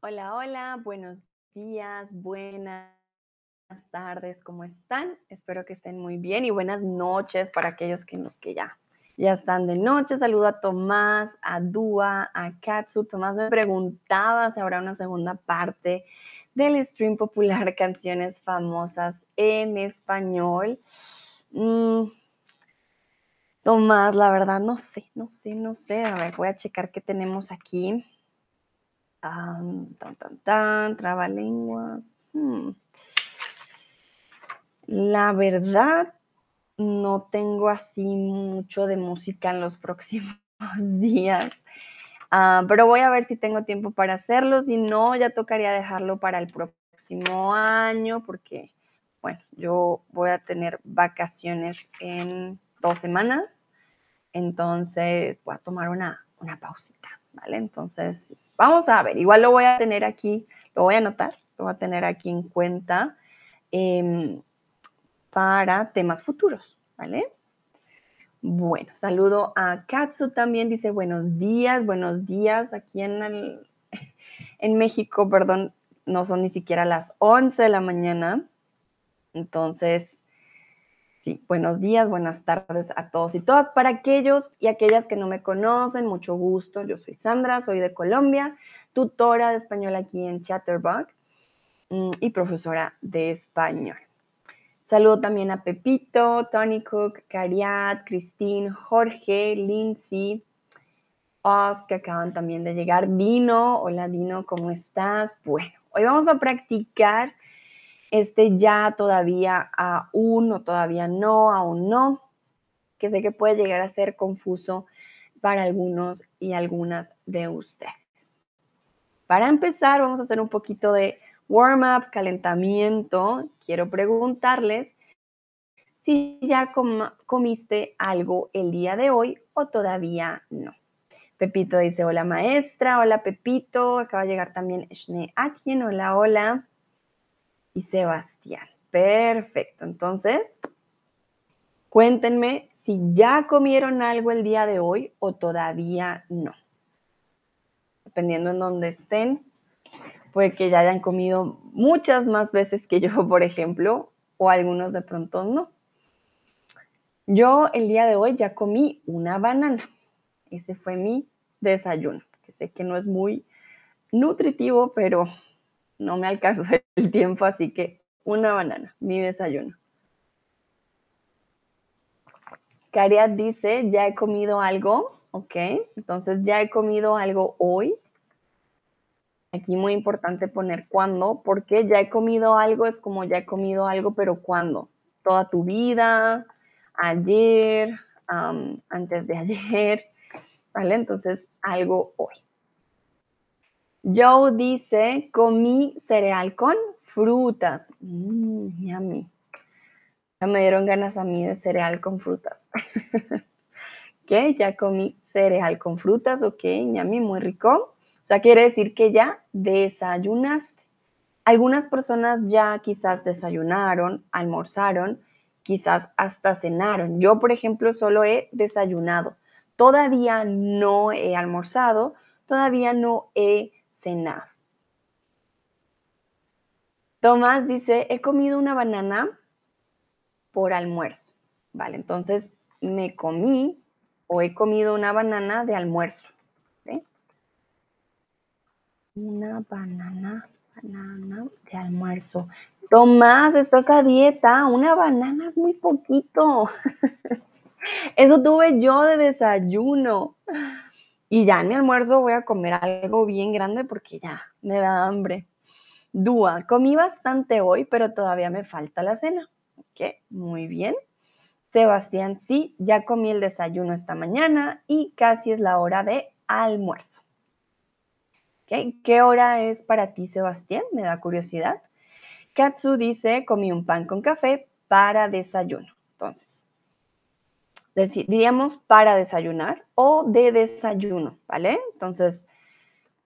Hola, hola, buenos días, buenas tardes, ¿cómo están? Espero que estén muy bien y buenas noches para aquellos que nos que ya, ya están de noche. Saludo a Tomás, a Dua, a Katsu. Tomás me preguntaba si habrá una segunda parte del stream popular Canciones Famosas en Español. Mm, Tomás, la verdad no sé, no sé, no sé. A ver, voy a checar qué tenemos aquí tan, tan, tan, trabalenguas. Hmm. La verdad, no tengo así mucho de música en los próximos días. Ah, pero voy a ver si tengo tiempo para hacerlo. Si no, ya tocaría dejarlo para el próximo año porque, bueno, yo voy a tener vacaciones en dos semanas. Entonces, voy a tomar una, una pausita, ¿vale? Entonces, Vamos a ver, igual lo voy a tener aquí, lo voy a anotar, lo voy a tener aquí en cuenta em, para temas futuros, ¿vale? Bueno, saludo a Katsu también, dice buenos días, buenos días, aquí en, en México, perdón, no son ni siquiera las 11 de la mañana, entonces buenos días, buenas tardes a todos y todas. Para aquellos y aquellas que no me conocen, mucho gusto. Yo soy Sandra, soy de Colombia, tutora de español aquí en Chatterbox mm, y profesora de español. Saludo también a Pepito, Tony Cook, Cariat, Christine, Jorge, Lindsay, Oz, que acaban también de llegar. Dino, hola Dino, ¿cómo estás? Bueno, hoy vamos a practicar este ya, todavía, aún o todavía no, aún no, que sé que puede llegar a ser confuso para algunos y algunas de ustedes. Para empezar, vamos a hacer un poquito de warm-up, calentamiento. Quiero preguntarles si ya comiste algo el día de hoy o todavía no. Pepito dice, hola maestra, hola Pepito, acaba de llegar también Shne Atien, hola, hola Sebastián. Perfecto. Entonces, cuéntenme si ya comieron algo el día de hoy o todavía no. Dependiendo en dónde estén, puede que ya hayan comido muchas más veces que yo, por ejemplo, o algunos de pronto no. Yo el día de hoy ya comí una banana. Ese fue mi desayuno, sé que no es muy nutritivo, pero no me alcanzó el tiempo, así que una banana, mi desayuno. Cariat dice, ya he comido algo, ok, entonces ya he comido algo hoy. Aquí muy importante poner cuándo, porque ya he comido algo es como ya he comido algo, pero ¿cuándo? Toda tu vida, ayer, antes de ayer, ¿vale? Entonces algo hoy. Joe dice, comí cereal con frutas. Mmm, yummy. Ya me dieron ganas a mí de cereal con frutas. ok, ya comí cereal con frutas, ok, yummy, muy rico. O sea, quiere decir que ya desayunaste. Algunas personas ya quizás desayunaron, almorzaron, quizás hasta cenaron. Yo, por ejemplo, solo he desayunado. Todavía no he almorzado, todavía no he cenar. Tomás dice, he comido una banana por almuerzo. Vale, entonces me comí o he comido una banana de almuerzo. Una banana, banana de almuerzo. Tomás, estás a dieta. Una banana es muy poquito. Eso tuve yo de desayuno. Y ya en mi almuerzo voy a comer algo bien grande porque ya me da hambre. Dúa, comí bastante hoy, pero todavía me falta la cena. Ok, muy bien. Sebastián, sí, ya comí el desayuno esta mañana y casi es la hora de almuerzo. Okay. ¿Qué hora es para ti, Sebastián? Me da curiosidad. Katsu dice, comí un pan con café para desayuno. Entonces, diríamos para desayunar o de desayuno, ¿vale? Entonces,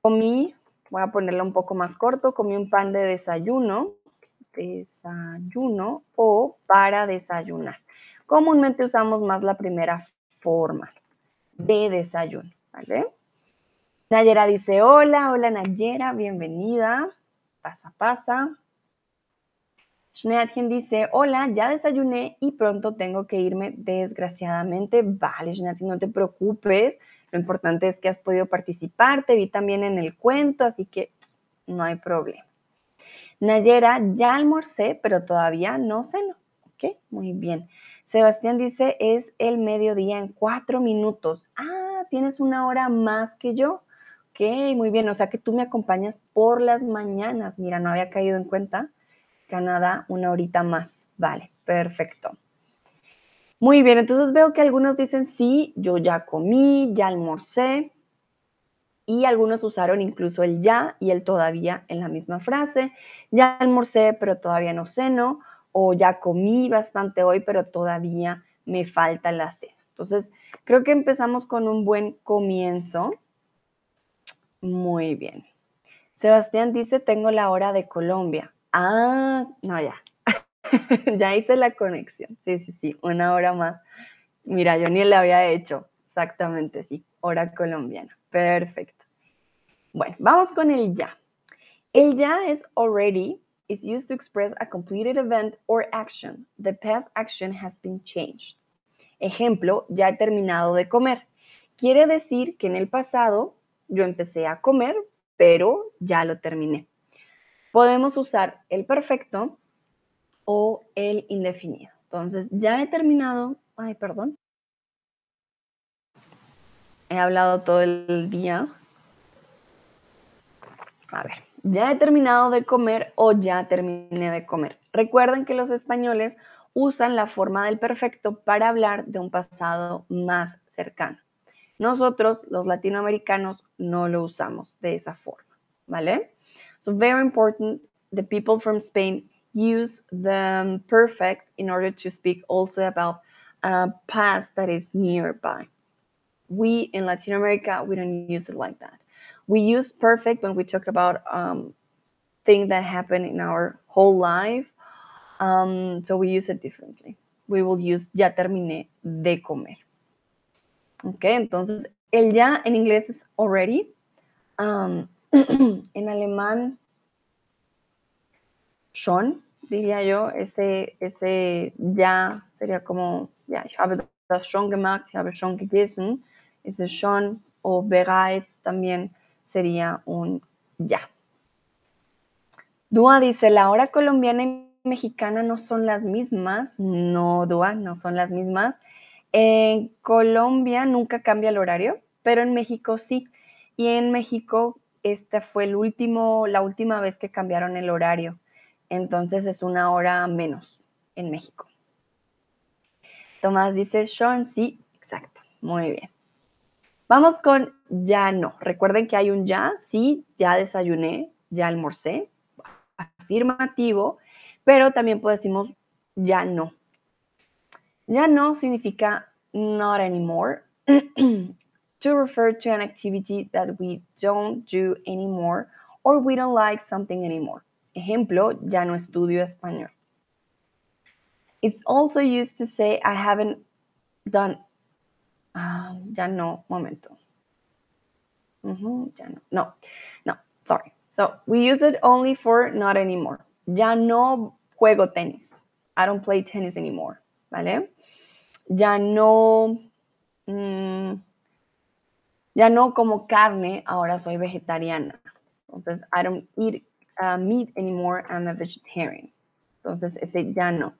comí, voy a ponerlo un poco más corto, comí un pan de desayuno, desayuno o para desayunar. Comúnmente usamos más la primera forma de desayuno, ¿vale? Nayera dice, hola, hola Nayera, bienvenida. Pasa, pasa. Schneatchen dice, hola, ya desayuné y pronto tengo que irme, desgraciadamente. Vale, Schneatchen, no te preocupes. Lo importante es que has podido participar. Te vi también en el cuento, así que no hay problema. Nayera, ya almorcé, pero todavía no ceno. Ok, muy bien. Sebastián dice, es el mediodía en cuatro minutos. Ah, tienes una hora más que yo. Ok, muy bien. O sea que tú me acompañas por las mañanas. Mira, no había caído en cuenta. Canadá, una horita más. Vale, perfecto. Muy bien, entonces veo que algunos dicen sí, yo ya comí, ya almorcé. Y algunos usaron incluso el ya y el todavía en la misma frase. Ya almorcé, pero todavía no ceno. O ya comí bastante hoy, pero todavía me falta la cena. Entonces, creo que empezamos con un buen comienzo. Muy bien. Sebastián dice, tengo la hora de Colombia. Ah, no, ya. ya hice la conexión. Sí, sí, sí, una hora más. Mira, yo ni le había hecho. Exactamente, sí. Hora colombiana. Perfecto. Bueno, vamos con el ya. El ya es already is used to express a completed event or action. The past action has been changed. Ejemplo, ya he terminado de comer. Quiere decir que en el pasado yo empecé a comer, pero ya lo terminé. Podemos usar el perfecto o el indefinido. Entonces, ya he terminado, ay, perdón. He hablado todo el día. A ver, ya he terminado de comer o ya terminé de comer. Recuerden que los españoles usan la forma del perfecto para hablar de un pasado más cercano. Nosotros, los latinoamericanos, no lo usamos de esa forma, ¿vale? So very important, the people from Spain use the perfect in order to speak also about a past that is nearby. We in Latin America, we don't use it like that. We use perfect when we talk about um, things that happen in our whole life. Um, so we use it differently. We will use ya terminé de comer. Ok, entonces el ya en inglés es already. Um, en alemán, schon, diría yo, ese, ese ya sería como, ja, ich habe das schon gemacht, ich habe schon gegessen. Ese schon o bereits también sería un ya. Dua dice, la hora colombiana y mexicana no son las mismas. No, Dua, no son las mismas. En Colombia nunca cambia el horario, pero en México sí. Y en México esta fue el último, la última vez que cambiaron el horario. Entonces es una hora menos en México. Tomás dice, Sean, sí, exacto. Muy bien. Vamos con ya no. Recuerden que hay un ya, sí, ya desayuné, ya almorcé, afirmativo, pero también decimos ya no. Ya no significa not anymore, to refer to an activity that we don't do anymore or we don't like something anymore. Ejemplo, ya no estudio español. It's also used to say I haven't done. Uh, ya no, momento. Mm -hmm, ya no. No, no, sorry. So we use it only for not anymore. Ya no juego tenis. I don't play tennis anymore. ¿Vale? Ya no. Mmm, ya no como carne, ahora soy vegetariana. Entonces, I don't eat uh, meat anymore, I'm a vegetarian. Entonces, ese ya no.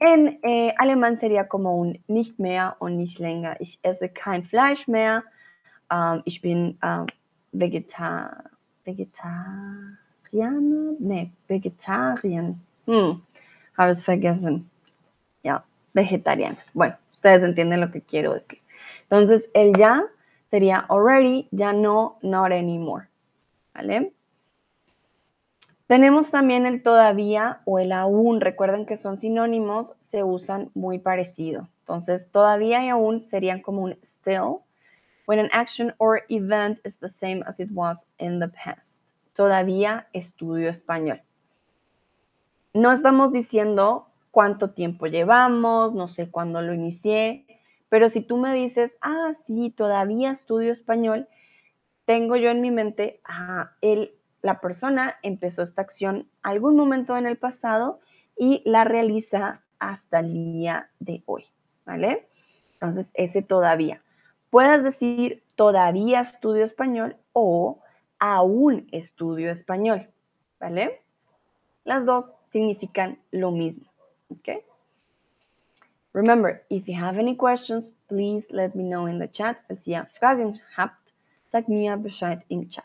En eh, alemán sería como un nicht mehr o nicht länger. Ich esse kein Fleisch mehr. Um, ich bin uh, Vegeta Vegetarianer? Nee, Vegetarien. Hm, habe es vergessen. Ja, vegetariana. Bueno, ustedes entienden lo que quiero decir. Entonces, el ya sería already, ya no, not anymore. ¿Vale? Tenemos también el todavía o el aún. Recuerden que son sinónimos, se usan muy parecido. Entonces, todavía y aún serían como un still, when an action or event is the same as it was in the past. Todavía estudio español. No estamos diciendo cuánto tiempo llevamos, no sé cuándo lo inicié, pero si tú me dices, ah, sí, todavía estudio español, tengo yo en mi mente, ah, él, la persona empezó esta acción algún momento en el pasado y la realiza hasta el día de hoy, ¿vale? Entonces, ese todavía. Puedes decir todavía estudio español o aún estudio español, ¿vale? Las dos significan lo mismo, ¿ok? Remember, if you have any questions, please let me know in the chat. Falls ihr Fragen habt, sagt mir Bescheid im Chat.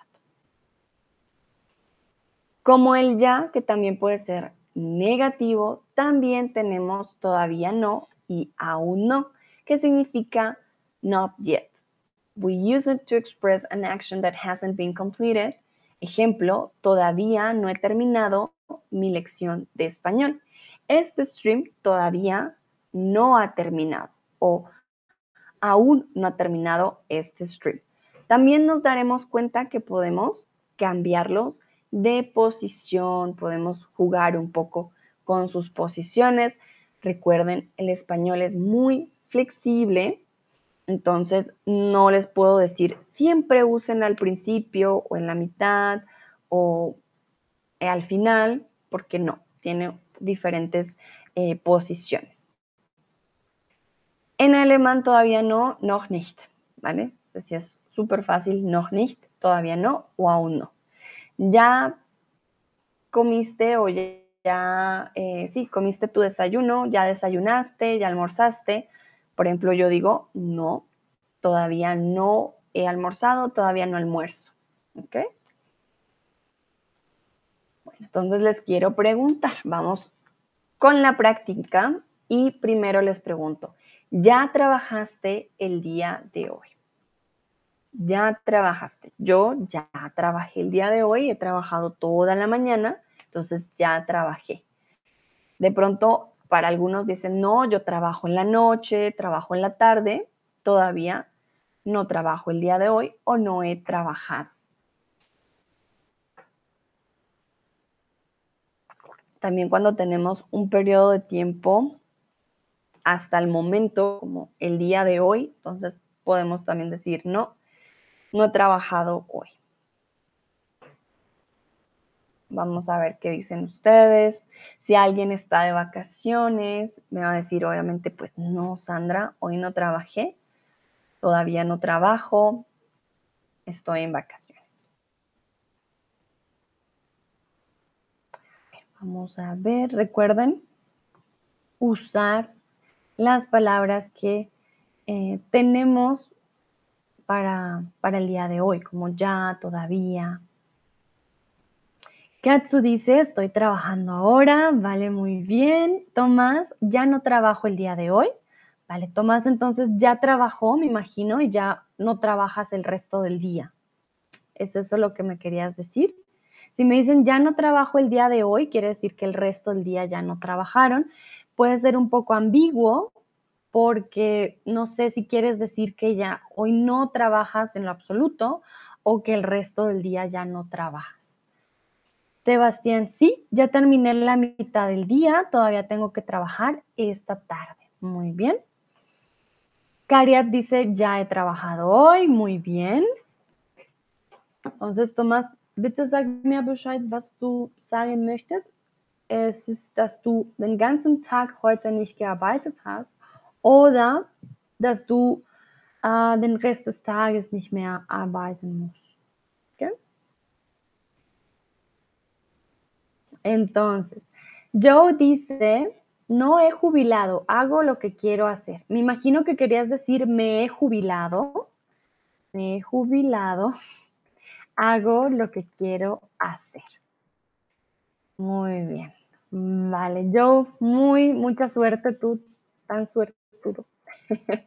Como el ya, que también puede ser negativo, también tenemos todavía no y aún no, que significa not yet. We use it to express an action that hasn't been completed. Ejemplo, todavía no he terminado mi lección de español. Este stream todavía no ha terminado o aún no ha terminado este stream. También nos daremos cuenta que podemos cambiarlos de posición, podemos jugar un poco con sus posiciones. Recuerden, el español es muy flexible, entonces no les puedo decir siempre usen al principio o en la mitad o al final, porque no, tiene diferentes eh, posiciones. En alemán todavía no, noch nicht, ¿vale? si es súper fácil, noch nicht, todavía no o aún no. Ya comiste o ya, eh, sí, comiste tu desayuno, ya desayunaste, ya almorzaste. Por ejemplo, yo digo, no, todavía no he almorzado, todavía no almuerzo. ¿Ok? Bueno, entonces les quiero preguntar, vamos con la práctica y primero les pregunto, ya trabajaste el día de hoy. Ya trabajaste. Yo ya trabajé el día de hoy, he trabajado toda la mañana, entonces ya trabajé. De pronto, para algunos dicen, no, yo trabajo en la noche, trabajo en la tarde, todavía no trabajo el día de hoy o no he trabajado. También cuando tenemos un periodo de tiempo hasta el momento, como el día de hoy, entonces podemos también decir, no, no he trabajado hoy. Vamos a ver qué dicen ustedes. Si alguien está de vacaciones, me va a decir obviamente, pues no, Sandra, hoy no trabajé, todavía no trabajo, estoy en vacaciones. Vamos a ver, recuerden usar las palabras que eh, tenemos para, para el día de hoy, como ya, todavía. Katsu dice, estoy trabajando ahora, vale, muy bien. Tomás, ya no trabajo el día de hoy. Vale, Tomás entonces ya trabajó, me imagino, y ya no trabajas el resto del día. ¿Es eso lo que me querías decir? Si me dicen ya no trabajo el día de hoy, quiere decir que el resto del día ya no trabajaron puede ser un poco ambiguo porque no sé si quieres decir que ya hoy no trabajas en lo absoluto o que el resto del día ya no trabajas. Sebastián, sí, ya terminé la mitad del día, todavía tengo que trabajar esta tarde. Muy bien. Cariat dice, ya he trabajado hoy, muy bien. Entonces, Tomás, bitte sag mir Bescheid, was du sagen möchtest. Es ist, dass du den ganzen Tag heute nicht gearbeitet hast oder dass du äh, den Rest des Tages nicht mehr arbeiten musst. ¿Okay? Entonces, Joe dice, no he jubilado, hago lo que quiero hacer. Me imagino que querías decir, me he jubilado, me he jubilado, hago lo que quiero hacer. Muy bien. Vale, yo muy, mucha suerte, tú tan suertudo.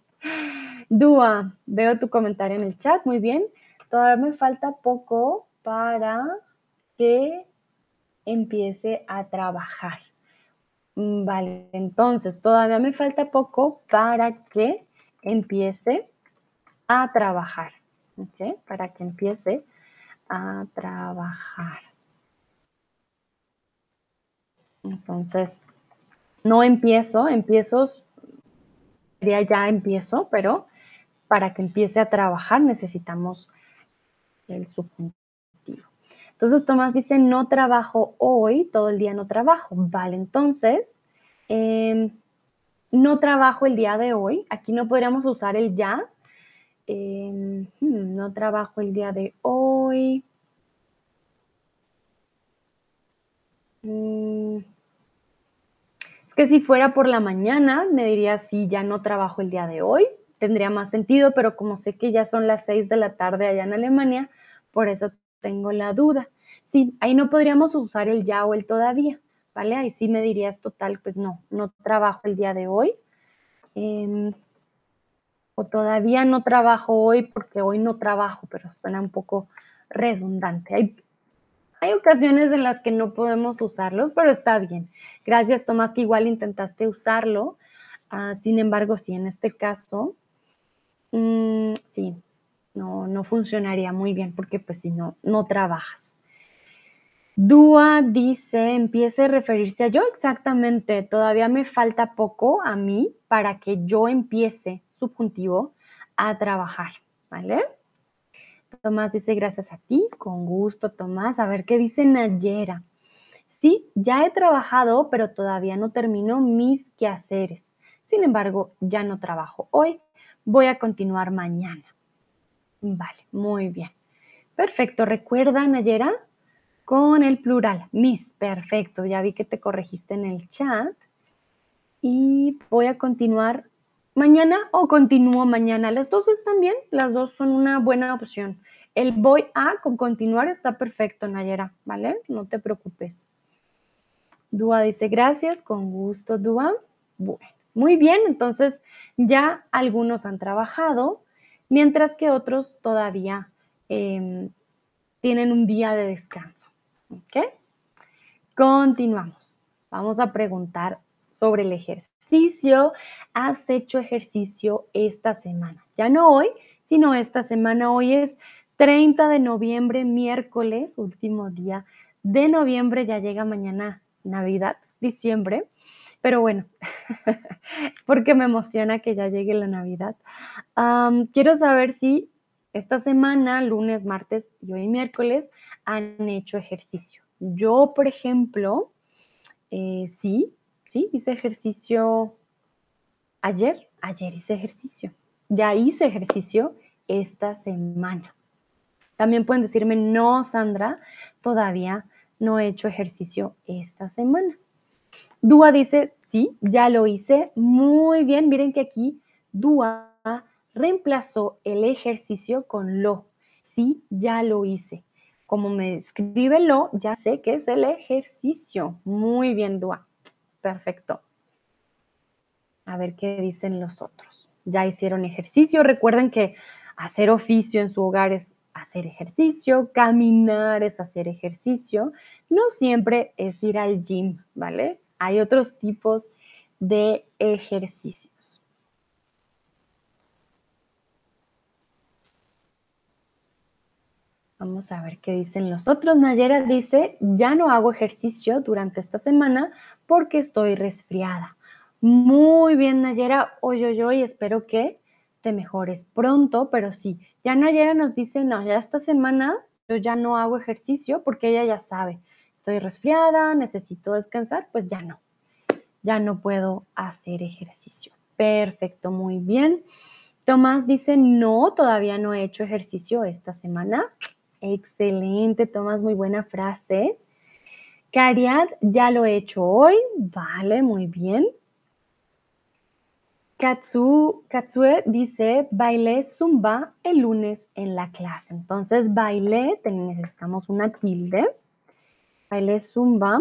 Dúa, veo tu comentario en el chat, muy bien. Todavía me falta poco para que empiece a trabajar. Mm, vale, entonces todavía me falta poco para que empiece a trabajar. ¿Ok? Para que empiece a trabajar. Entonces, no empiezo, empiezo, ya empiezo, pero para que empiece a trabajar necesitamos el subjuntivo. Entonces Tomás dice, no trabajo hoy, todo el día no trabajo. Vale, entonces, em, no trabajo el día de hoy. Aquí no podríamos usar el ya. Em, hmm, no trabajo el día de hoy. Mm. Es que si fuera por la mañana, me diría, sí, ya no trabajo el día de hoy. Tendría más sentido, pero como sé que ya son las seis de la tarde allá en Alemania, por eso tengo la duda. Sí, ahí no podríamos usar el ya o el todavía, ¿vale? Ahí sí me dirías total, pues no, no trabajo el día de hoy. Em, o todavía no trabajo hoy porque hoy no trabajo, pero suena un poco redundante. Hay, hay ocasiones en las que no podemos usarlos, pero está bien. Gracias, Tomás, que igual intentaste usarlo. Ah, sin embargo, sí, en este caso, mm, sí, no, no funcionaría muy bien porque pues si no, no trabajas. Dúa dice, empiece a referirse a yo exactamente, todavía me falta poco a mí para que yo empiece, subjuntivo, a trabajar, ¿vale? Tomás dice, gracias a ti, con gusto, Tomás. A ver qué dice Nayera. Sí, ya he trabajado, pero todavía no termino mis quehaceres. Sin embargo, ya no trabajo hoy. Voy a continuar mañana. Vale, muy bien. Perfecto. ¿Recuerda, Nayera? Con el plural, mis. Perfecto. Ya vi que te corregiste en el chat. Y voy a continuar mañana o continúo mañana. Las dos están bien, las dos son una buena opción. El voy a con continuar está perfecto, Nayera, ¿vale? No te preocupes. Dúa dice gracias, con gusto, Dúa. Bueno, muy bien, entonces ya algunos han trabajado, mientras que otros todavía em, tienen un día de descanso. ¿Ok? Continuamos. Vamos a preguntar sobre el ejercicio. ¿Has hecho ejercicio esta semana? Ya no hoy, sino esta semana. Hoy es 30 de noviembre, miércoles, último día de noviembre. Ya llega mañana Navidad, diciembre. Pero bueno, es porque me emociona que ya llegue la Navidad. quiero saber si esta semana, lunes, martes y hoy miércoles, han hecho ejercicio. Yo, por ejemplo, eh, sí, sí, hice ejercicio ayer. Ayer hice ejercicio. Ya hice ejercicio esta semana. También pueden decirme, no, Sandra, todavía no he hecho ejercicio esta semana. Dúa dice, sí, ya lo hice. Muy bien, miren que aquí Dúa reemplazó el ejercicio con lo. Sí, ya lo hice. Como me escribe lo, ya sé que es el ejercicio. Muy bien, Dúa. Perfecto. A ver qué dicen los otros. Ya hicieron ejercicio. Recuerden que hacer oficio en su hogar es hacer ejercicio, caminar es hacer ejercicio. No siempre es ir al gym, ¿vale? Hay otros tipos de ejercicios. Vamos a ver qué dicen los otros. Nayera dice, ya no hago ejercicio durante esta semana porque estoy resfriada. Muy bien, Nayera. Oye, oye, oye, espero que te mejores pronto, pero sí. Ya Nayera nos dice, no, ya esta semana yo ya no hago ejercicio porque ella ya sabe estoy resfriada, necesito descansar, pues ya no, ya no puedo hacer ejercicio. Perfecto, muy bien. Tomás dice, no, todavía no he hecho ejercicio esta semana. Excelente, Tomás, muy buena frase. Cariad, ya lo he hecho hoy. Vale, muy bien. Katsu, Katsue dice, bailé zumba el lunes en la clase. Entonces, bailé, necesitamos una tilde baile zumba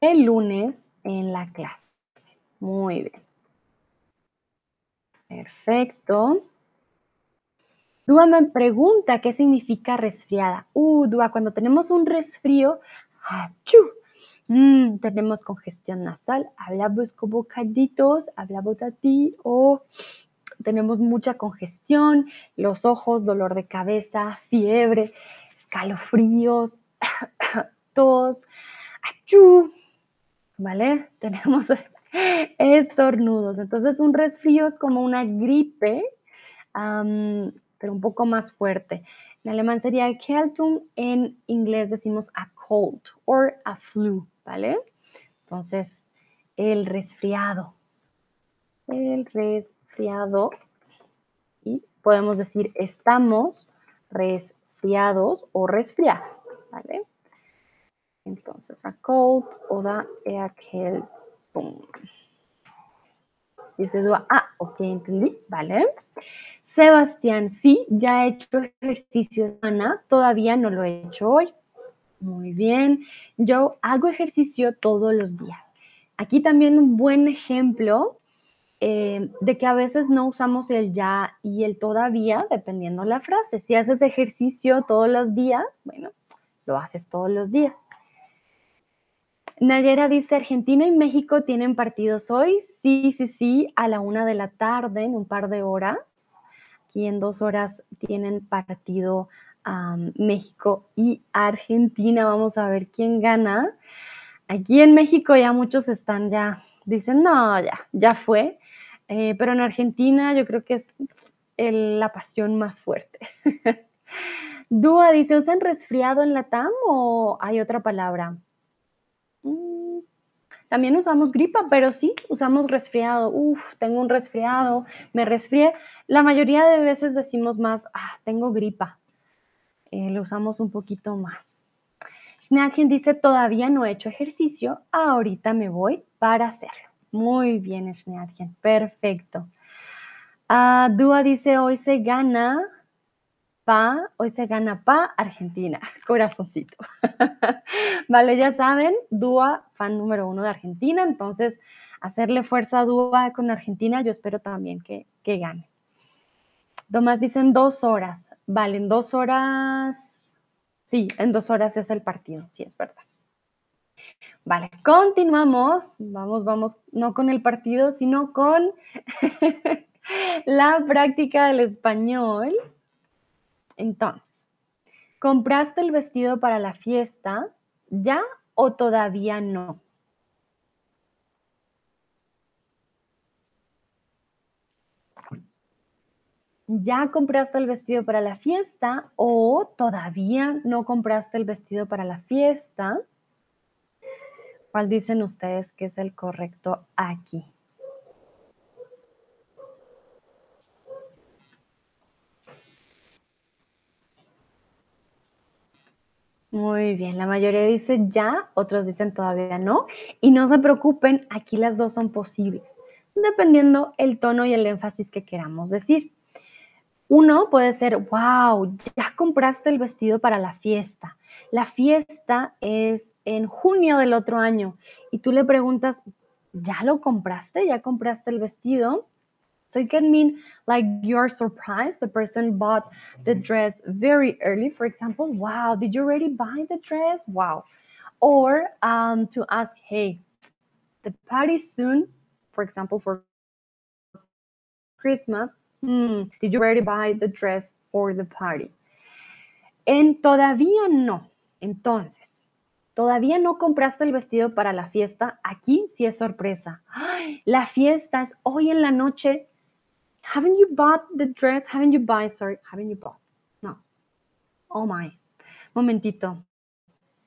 el lunes en la clase. Muy bien. Perfecto. Dúa me pregunta qué significa resfriada. Uh, Dúa, cuando tenemos un resfrío, mm, tenemos congestión nasal, hablamos con bocaditos, hablamos a ti o tenemos mucha congestión, los ojos, dolor de cabeza, fiebre, escalofríos, tos, achú, ¿vale? Tenemos estornudos. Entonces, un resfrío es como una gripe pero un poco más fuerte. En alemán sería Erkältung, en inglés decimos a cold or a flu, ¿vale? Entonces, el resfriado. El resfriado. Y podemos decir estamos resfriados o resfriadas, ¿vale? Entonces, a cold oder Erkältung. Dice Dua, ah, ok, entendí, ¿vale? Sebastián, sí, ya he hecho ejercicio Ana, todavía no lo he hecho hoy. Muy bien, yo hago ejercicio todos los días. Aquí también un buen ejemplo eh, de que a veces no usamos el ya y el todavía, dependiendo la frase. Si haces ejercicio todos los días, bueno, lo haces todos los días. Nayera dice, Argentina y México tienen partidos hoy. Sí, sí, sí, a la una de la tarde, en un par de horas. Aquí en dos horas tienen partido México y Argentina. Vamos a ver quién gana. Aquí en México ya muchos están ya, dicen, no, ya, ya fue. Eh, pero en Argentina yo creo que es la pasión más fuerte. Dúa dice, ¿usan resfriado en la TAM o hay otra palabra? Mm, también usamos gripa, pero sí, usamos resfriado. Uf, tengo un resfriado, me resfrié. La mayoría de veces decimos más, ah, tengo gripa. Eh, lo usamos un poquito más. Schnacken dice, todavía no he hecho ejercicio, ahorita me voy para hacerlo. Muy bien, Schnacken, perfecto. Uh, Dúa dice, hoy se gana pa, hoy se gana pa Argentina, corazoncito. vale, ya saben, Dúa, fan número uno de Argentina, entonces hacerle fuerza a Dúa con Argentina, yo espero también que, que gane. Tomás dicen dos horas, vale, en dos horas, sí, en dos horas es el partido, sí, es verdad. Vale, continuamos, vamos, vamos, no con el partido, sino con la práctica del español. Entonces, ¿compraste el vestido para la fiesta ya o todavía no? ¿Ya compraste el vestido para la fiesta o todavía no compraste el vestido para la fiesta? ¿Cuál dicen ustedes que es el correcto aquí? Muy bien, la mayoría dice ya, otros dicen todavía no. Y no se preocupen, aquí las dos son posibles, dependiendo el tono y el énfasis que queramos decir. Uno puede ser, wow, ya compraste el vestido para la fiesta. La fiesta es en junio del otro año y tú le preguntas, ¿ya lo compraste? ¿Ya compraste el vestido? So it can mean like you're surprised. The person bought the dress very early, for example. Wow, did you already buy the dress? Wow. Or um, to ask, hey, the party soon, for example, for Christmas. Hmm, did you already buy the dress for the party? En todavía no. Entonces, todavía no compraste el vestido para la fiesta. Aquí sí es sorpresa. ¡Ay! La fiesta es hoy en la noche haven't you bought the dress? Haven't you buy? Sorry, haven't you bought? No. Oh my. Momentito.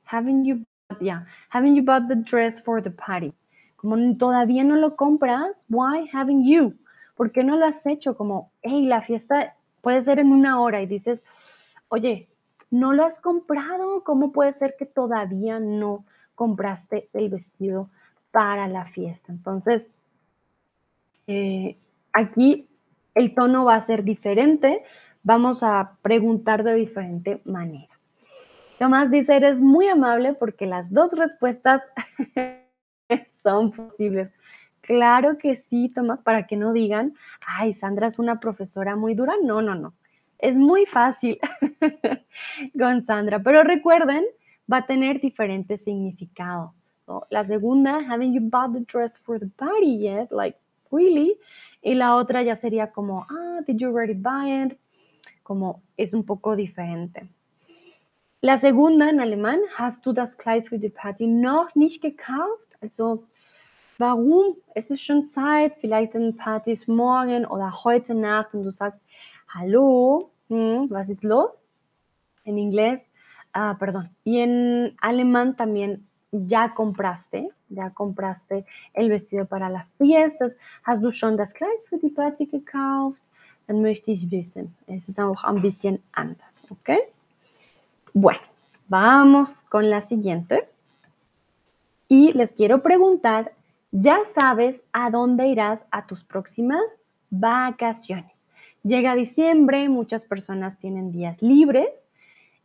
Haven't you bought? Yeah. Haven't you bought the dress for the party? Como todavía no lo compras, why haven't you? ¿Por qué no lo has hecho? Como, hey, la fiesta puede ser en una hora y dices, oye, no lo has comprado. ¿Cómo puede ser que todavía no compraste el vestido para la fiesta? Entonces, eh, aquí el tono va a ser diferente, vamos a preguntar de diferente manera. Tomás dice, eres muy amable porque las dos respuestas son posibles. Claro que sí, Tomás, para que no digan, ay, Sandra es una profesora muy dura. No, no, no. Es muy fácil con Sandra, pero recuerden, va a tener diferente significado. la segunda, haven't you bought the dress for the party yet? Like, really? Y la otra ya sería como, ah, did you already buy it? Como es un poco diferente. La segunda en alemán, hast du das Kleid für die Party noch nicht gekauft? Also, warum? Es ist schon Zeit, vielleicht ein Party ist morgen oder heute Nacht und du sagst, hallo, Mm, was ist los? En inglés, ah, perdón. Y en alemán también ya compraste, ya compraste el vestido para las fiestas. Hast du schon das Kleid für die Party gekauft? Dann möchte ich wissen. Es ist auch bisschen anders, ¿ok? Bueno, vamos con la siguiente. Y les quiero preguntar, ¿ya sabes a dónde irás a tus próximas vacaciones? Llega diciembre, muchas personas tienen días libres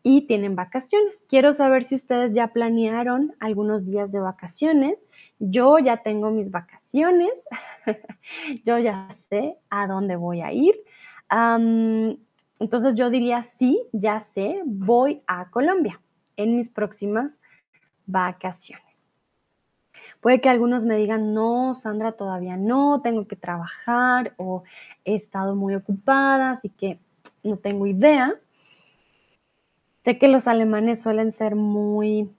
y tienen vacaciones. Quiero saber si ustedes ya planearon algunos días de vacaciones. Yo ya tengo mis vacaciones. yo ya sé a dónde voy a ir. entonces yo diría, sí, ya sé, voy a Colombia en mis próximas vacaciones. Puede que algunos me digan, no, Sandra, todavía no, tengo que trabajar o he estado muy ocupada, así que no tengo idea. Sé que los alemanes suelen ser muy,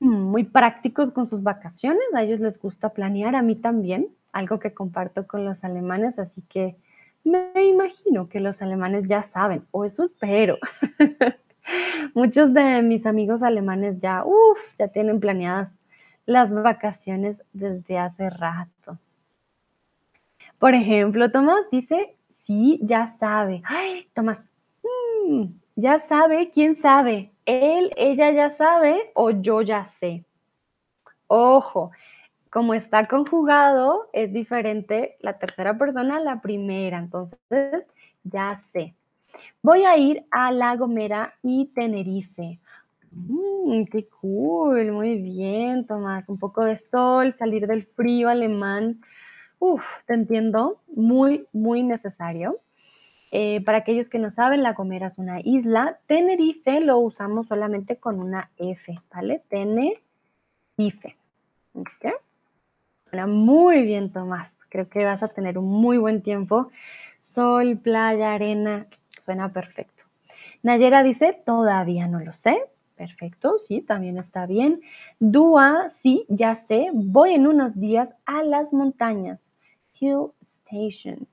muy prácticos con sus vacaciones, a ellos les gusta planear, a mí también, algo que comparto con los alemanes, así que me imagino que los alemanes ya saben, o eso espero. Muchos de mis amigos alemanes ya, uff, ya tienen planeadas las vacaciones desde hace rato. Por ejemplo, Tomás dice, sí, ya sabe. Ay, Tomás, mm, ya sabe, ¿quién sabe? Él, ella ya sabe o yo ya sé. Ojo, como está conjugado, es diferente la tercera persona a la primera. Entonces, ya sé. Voy a ir a La Gomera y Tenerife. Mm, qué cool, muy bien, Tomás. Un poco de sol, salir del frío alemán. Uf, te entiendo, muy, muy necesario. Eh, para aquellos que no saben, La Gomera es una isla. Tenerife lo usamos solamente con una F, ¿vale? Tenerife. ¿Ok? muy bien, Tomás. Creo que vas a tener un muy buen tiempo. Sol, playa, arena, suena perfecto. Nayera dice, todavía no lo sé, Perfecto, sí, también está bien. Dua, sí, ya sé, voy en unos días a las montañas. Hill Station.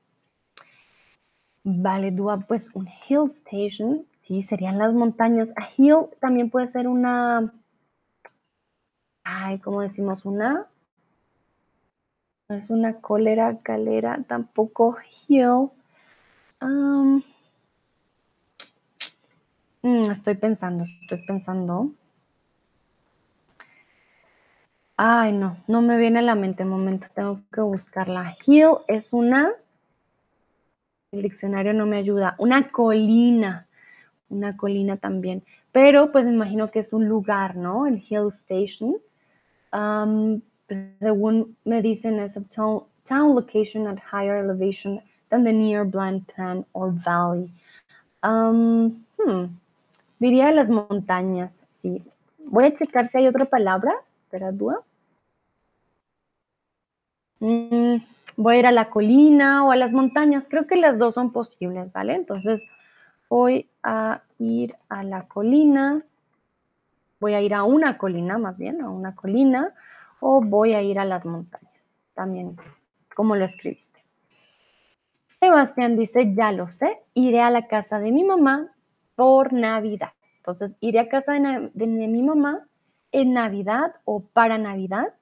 Vale, Dua, pues un hill station, sí, serían las montañas. A hill también puede ser una, ay, ¿cómo decimos? Una, no es una cólera, calera, tampoco hill. Mm, estoy pensando, estoy pensando. Ay, no, no me viene a la mente. Momento, tengo que buscarla. Hill es una. El diccionario no me ayuda. Una colina. Una colina también. Pero pues me imagino que es un lugar, ¿no? El Hill Station. Um, pues, según me dicen, es a town, location at higher elevation than the near blind plan or valley. Um, hmm. Diría las montañas, sí. Voy a checar si hay otra palabra. Espera, duda. Mm, voy a ir a la colina o a las montañas. Creo que las dos son posibles, ¿vale? Entonces, voy a ir a la colina. Voy a ir a una colina, más bien, a una colina. O voy a ir a las montañas. También, como lo escribiste. Sebastián dice, ya lo sé, iré a la casa de mi mamá por Navidad. Entonces, iré a casa de, mi mamá en Navidad o para Navidad.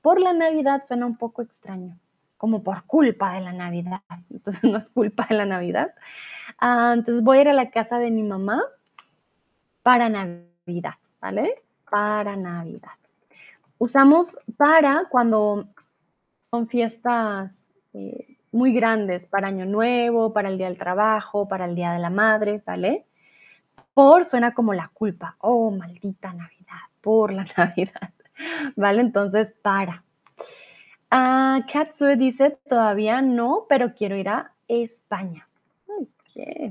Por la Navidad suena un poco extraño, como por culpa de la Navidad. Entonces, no es culpa de la Navidad. Ah, entonces, voy a ir a la casa de mi mamá para Navidad, ¿vale? Para Navidad. Usamos para cuando son fiestas eh, muy grandes, para Año Nuevo, para el Día del Trabajo, para el Día de la Madre, ¿vale? Por suena como la culpa. Oh, maldita Navidad, por la Navidad. ¿Vale? Entonces, para. Uh, Katsue dice, todavía no, pero quiero ir a España.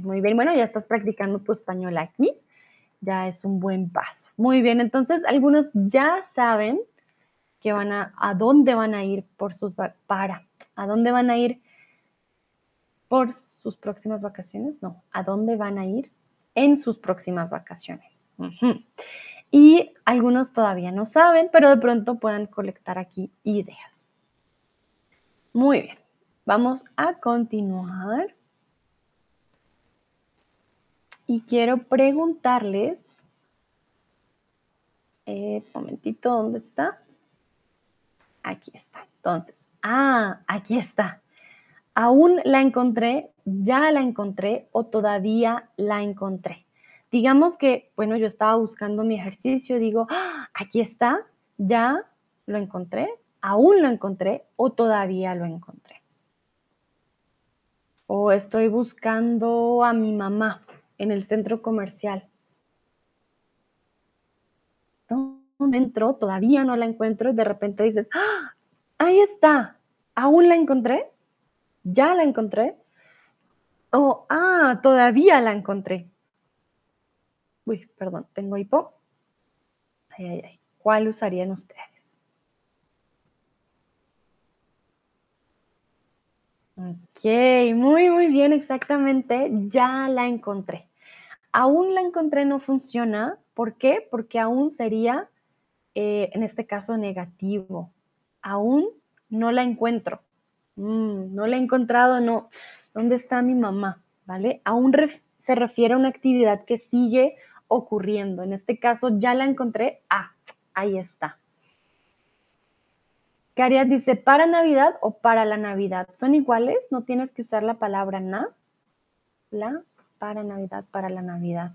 muy bien. Bueno, ya estás practicando tu español aquí. Ya es un buen paso. Muy bien, entonces algunos ya saben que van a dónde van a ir por sus, para, a dónde van a ir por sus próximas vacaciones. No, a dónde van a ir en sus próximas vacaciones. Y algunos todavía no saben, pero de pronto puedan colectar aquí ideas. Muy bien, vamos a continuar. Y quiero preguntarles, eh, momentito, ¿dónde está? Aquí está. Entonces, ah, aquí está. Aún la encontré, ya la encontré o todavía la encontré. Digamos que, bueno, yo estaba buscando mi ejercicio, digo, ¡Ah! aquí está, ya lo encontré, aún lo encontré o todavía lo encontré. O estoy buscando a mi mamá en el centro comercial. ¿Dónde entró? Todavía no la encuentro y de repente dices, ¡Ah! ahí está, aún la encontré, ya la encontré. O, ah, todavía la encontré. Uy, perdón, tengo hipo. Ay, ay, ay. ¿Cuál usarían ustedes? Ok, muy, muy bien, exactamente. Ya la encontré. Aún la encontré no funciona. ¿Por qué? Porque aún sería, eh, en este caso, negativo. Aún no la encuentro. Mm, no la he encontrado, no. ¿Dónde está mi mamá? ¿Vale? Aún se refiere a una actividad que sigue ocurriendo. En este caso, ya la encontré. Ah, ahí está. Carias dice, ¿para Navidad o para la Navidad? ¿Son iguales? No tienes que usar la palabra na. La, para Navidad, para la Navidad.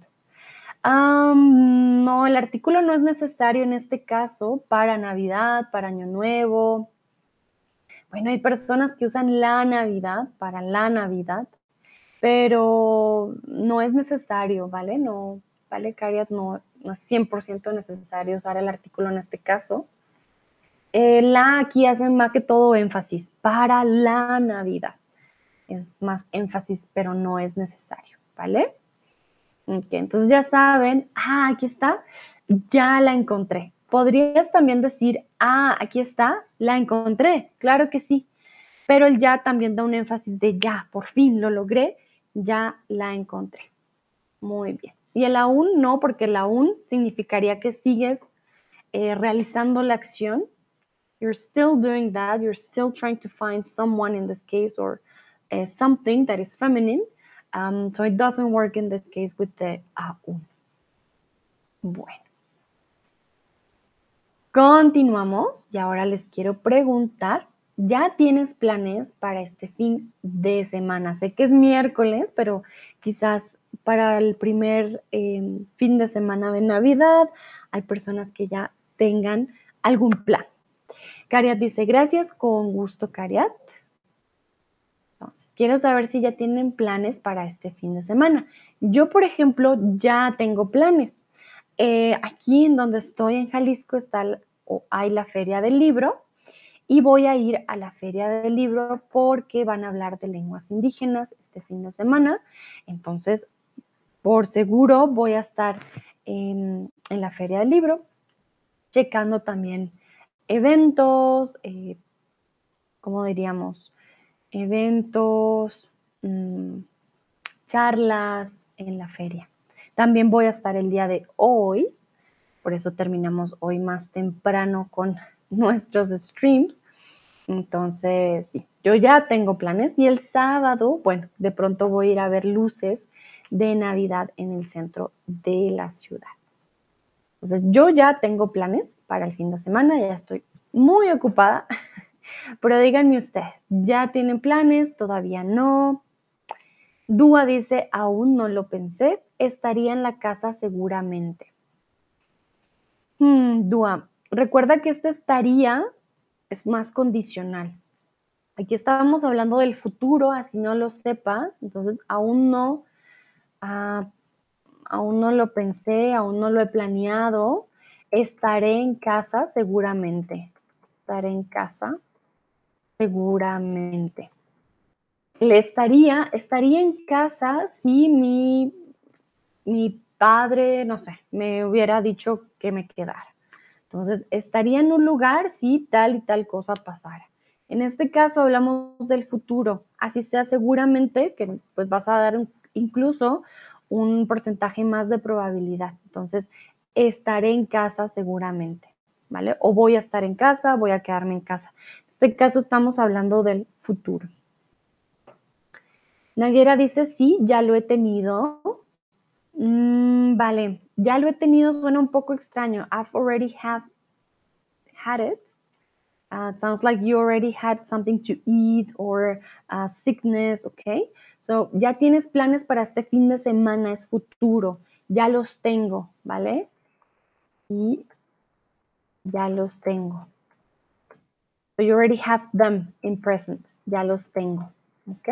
no, el artículo no es necesario en este caso para Navidad, para Año Nuevo. Bueno, hay personas que usan la Navidad para la Navidad, pero no es necesario, ¿vale? No, ¿vale? Cariat no, no es 100% necesario usar el artículo en este caso. Eh, la aquí hace más que todo énfasis para la Navidad. Es más énfasis, pero no es necesario, ¿vale? entonces ya saben, ah, aquí está, ya la encontré. Podrías también decir, ah, aquí está, la encontré. Claro que sí, pero el ya también da un énfasis de ya, por fin lo logré, ya la encontré. Muy bien. Y el aún no, porque el aún significaría que sigues eh, realizando la acción. You're still doing that. You're still trying to find someone in this case or uh, something that is feminine. Um, so it doesn't work in this case with the aún. Bueno. Continuamos y ahora les quiero preguntar ¿Ya tienes planes para este fin de semana? Sé que es miércoles, pero quizás para el primer em, fin de semana de Navidad hay personas que ya tengan algún plan. Cariat dice, gracias, con gusto, Cariat. Entonces, quiero saber si ya tienen planes para este fin de semana. Yo, por ejemplo, ya tengo planes. Eh, aquí en donde estoy, en Jalisco, está, hay la feria del libro y voy a ir a la feria del libro porque van a hablar de lenguas indígenas este fin de semana. Entonces, por seguro voy a estar en, la feria del libro, checando también eventos, eh, ¿cómo diríamos? Eventos, mm, charlas en la feria. También voy a estar el día de hoy, por eso terminamos hoy más temprano con nuestros streams. Entonces, yo ya tengo planes y el sábado, bueno, de pronto voy a ir a ver luces de Navidad en el centro de la ciudad. Entonces, yo ya tengo planes para el fin de semana, ya estoy muy ocupada, pero díganme ustedes, ¿ya tienen planes? ¿Todavía no? Dúa dice, aún no lo pensé, estaría en la casa seguramente. Hmm, Dúa, Recuerda que este estaría es más condicional. Aquí estábamos hablando del futuro, así no lo sepas, entonces aún no, ah, aún no lo pensé, aún no lo he planeado. Estaré en casa seguramente. Estaré en casa seguramente. Le estaría, estaría en casa si mi, mi padre, no sé, me hubiera dicho que me quedara. Entonces, estaría en un lugar si tal y tal cosa pasara. En este caso hablamos del futuro, así sea seguramente que pues vas a dar incluso un porcentaje más de probabilidad. Entonces, estaré en casa seguramente, ¿vale? O voy a estar en casa, voy a quedarme en casa. En este caso estamos hablando del futuro. Naguera dice, sí, ya lo he tenido. vale, ya lo he tenido, suena un poco extraño. I've already have had it. Uh, sounds like you already had something to eat or uh, sickness, okay? So, ya tienes planes para este fin de semana, es futuro. Ya los tengo, ¿vale? Y ya los tengo. So you already have them in present. Ya los tengo. ¿Ok?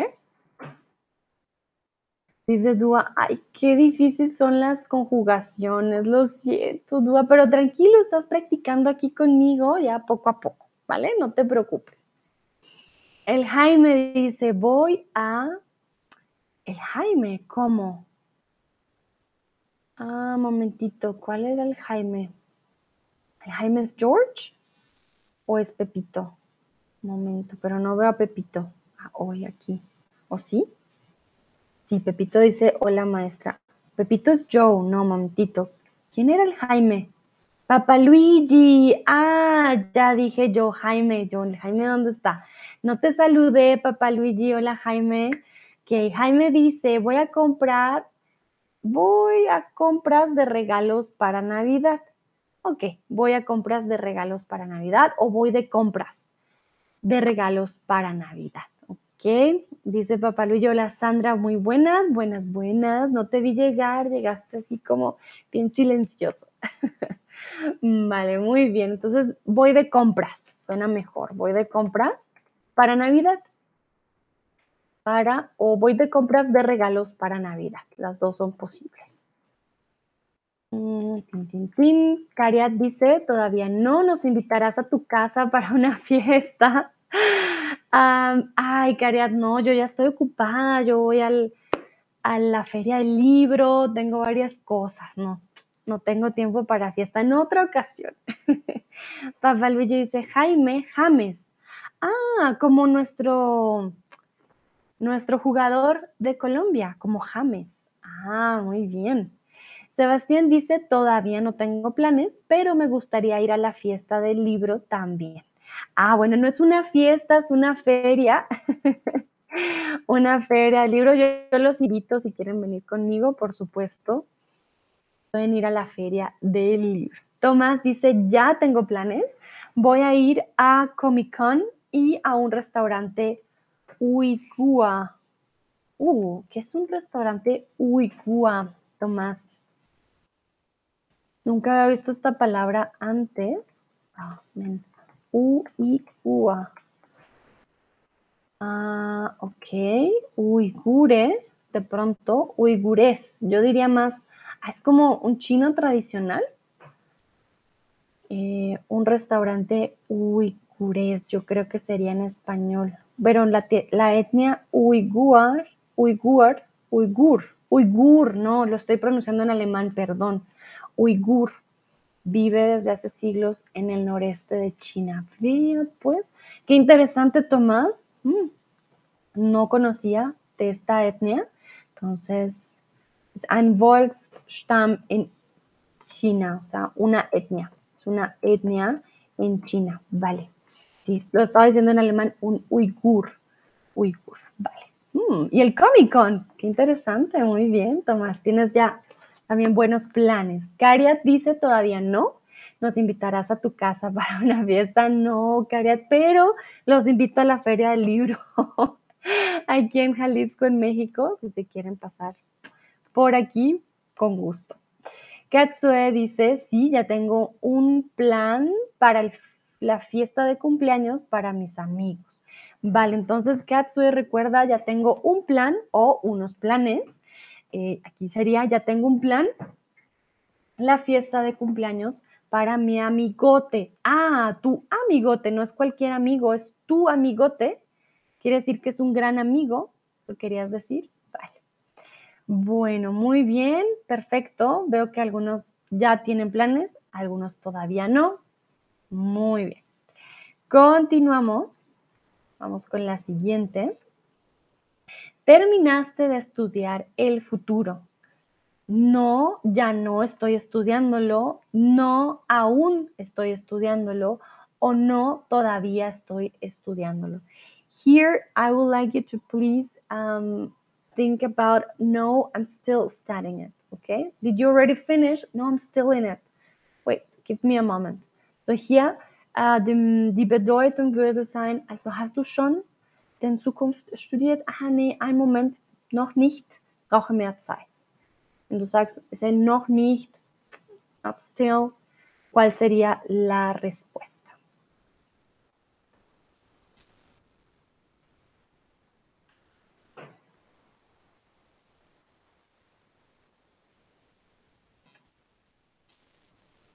Dice Dúa, ay, qué difíciles son las conjugaciones, lo siento, Dúa, pero tranquilo, estás practicando aquí conmigo ya poco a poco, ¿vale? No te preocupes. El Jaime dice, voy a... El Jaime, ¿cómo? Ah, momentito, ¿cuál era el Jaime? ¿El Jaime es George o es Pepito? Momento, pero no veo a Pepito ah, hoy aquí. ¿O sí? Sí, Pepito dice, hola maestra. Pepito es Joe, no, momentito. ¿Quién era el Jaime? Papá Luigi. Ah, ya dije yo, Jaime. Yo, Jaime, ¿dónde está? No te saludé, papá Luigi. Hola, Jaime. Que Jaime dice, voy a comprar, voy a compras de regalos para Navidad. Ok, voy a compras de regalos para Navidad o voy de compras de regalos para Navidad. Ok, dice Papá Luis, hola Sandra, muy buenas, buenas, buenas. No te vi llegar, llegaste así como bien silencioso. vale, muy bien. Entonces voy de compras, suena mejor. Voy de compras para Navidad. Para, o voy de compras de regalos para Navidad. Las dos son posibles. Mm, Cariat dice, todavía no nos invitarás a tu casa para una fiesta. ay, Cariat, no, yo ya estoy ocupada, yo voy al, a la feria del libro, tengo varias cosas, no, no tengo tiempo para fiesta. En otra ocasión. Papá Luigi dice, Jaime James. Ah, como nuestro, nuestro jugador de Colombia, como James. Ah, muy bien. Sebastián dice, todavía no tengo planes, pero me gustaría ir a la fiesta del libro también. Ah, bueno, no es una fiesta, es una feria. una feria del libro. Yo, los invito si quieren venir conmigo, por supuesto. Pueden ir a la feria del libro. Tomás dice, ya tengo planes. Voy a ir a Comic Con y a un restaurante Uigua. Uh, ¿qué es un restaurante Uigua, Tomás? Nunca había visto esta palabra antes. Ah. Ah, ok. Uigure, de pronto, uigures. Yo diría más, ah, es como un chino tradicional. Eh, un restaurante uigures, yo creo que sería en español. Pero la, etnia uigur, uigur, uigur, uigur, no, lo estoy pronunciando en alemán, perdón uigur vive desde hace siglos en el noreste de China. Pues, qué interesante, Tomás. Mm, no conocía de esta etnia. Entonces, es ein Volksstamm en China, o sea, una etnia. Es una etnia en China, vale. Sí, lo estaba diciendo en alemán, un uigur. Uigur, vale. Mm, y el Comic Con, qué interesante, muy bien, Tomás. Tienes ya también buenos planes. Cariat dice todavía no. Nos invitarás a tu casa para una fiesta. No, Cariat, pero los invito a la Feria del Libro aquí en Jalisco, en México, si se quieren pasar por aquí, con gusto. Katsue dice, sí, ya tengo un plan para la fiesta de cumpleaños para mis amigos. Vale, entonces Katsue recuerda, ya tengo un plan o unos planes eh, aquí sería, ya tengo un plan, la fiesta de cumpleaños para mi amigote. Ah, tu amigote, no es cualquier amigo, es tu amigote. Quiere decir que es un gran amigo, ¿eso querías decir? Vale. Bueno, muy bien, perfecto. Veo que algunos ya tienen planes, algunos todavía no. Muy bien. Continuamos. Vamos con la siguiente terminaste de estudiar el futuro. No, ya no estoy estudiándolo, no, aún estoy estudiándolo o no, todavía estoy estudiándolo. Here, I would like you to please um, think about no, I'm still studying it. Okay? Did you already finish? No, I'm still in it. Wait, give me a moment. So hier äh, dem, die Bedeutung würde sein, also hast du schon in Zukunft studiert? Ah, nee, ein Moment, noch nicht, brauche mehr Zeit. Wenn du sagst, sei noch nicht, not still, ¿cuál sería la respuesta?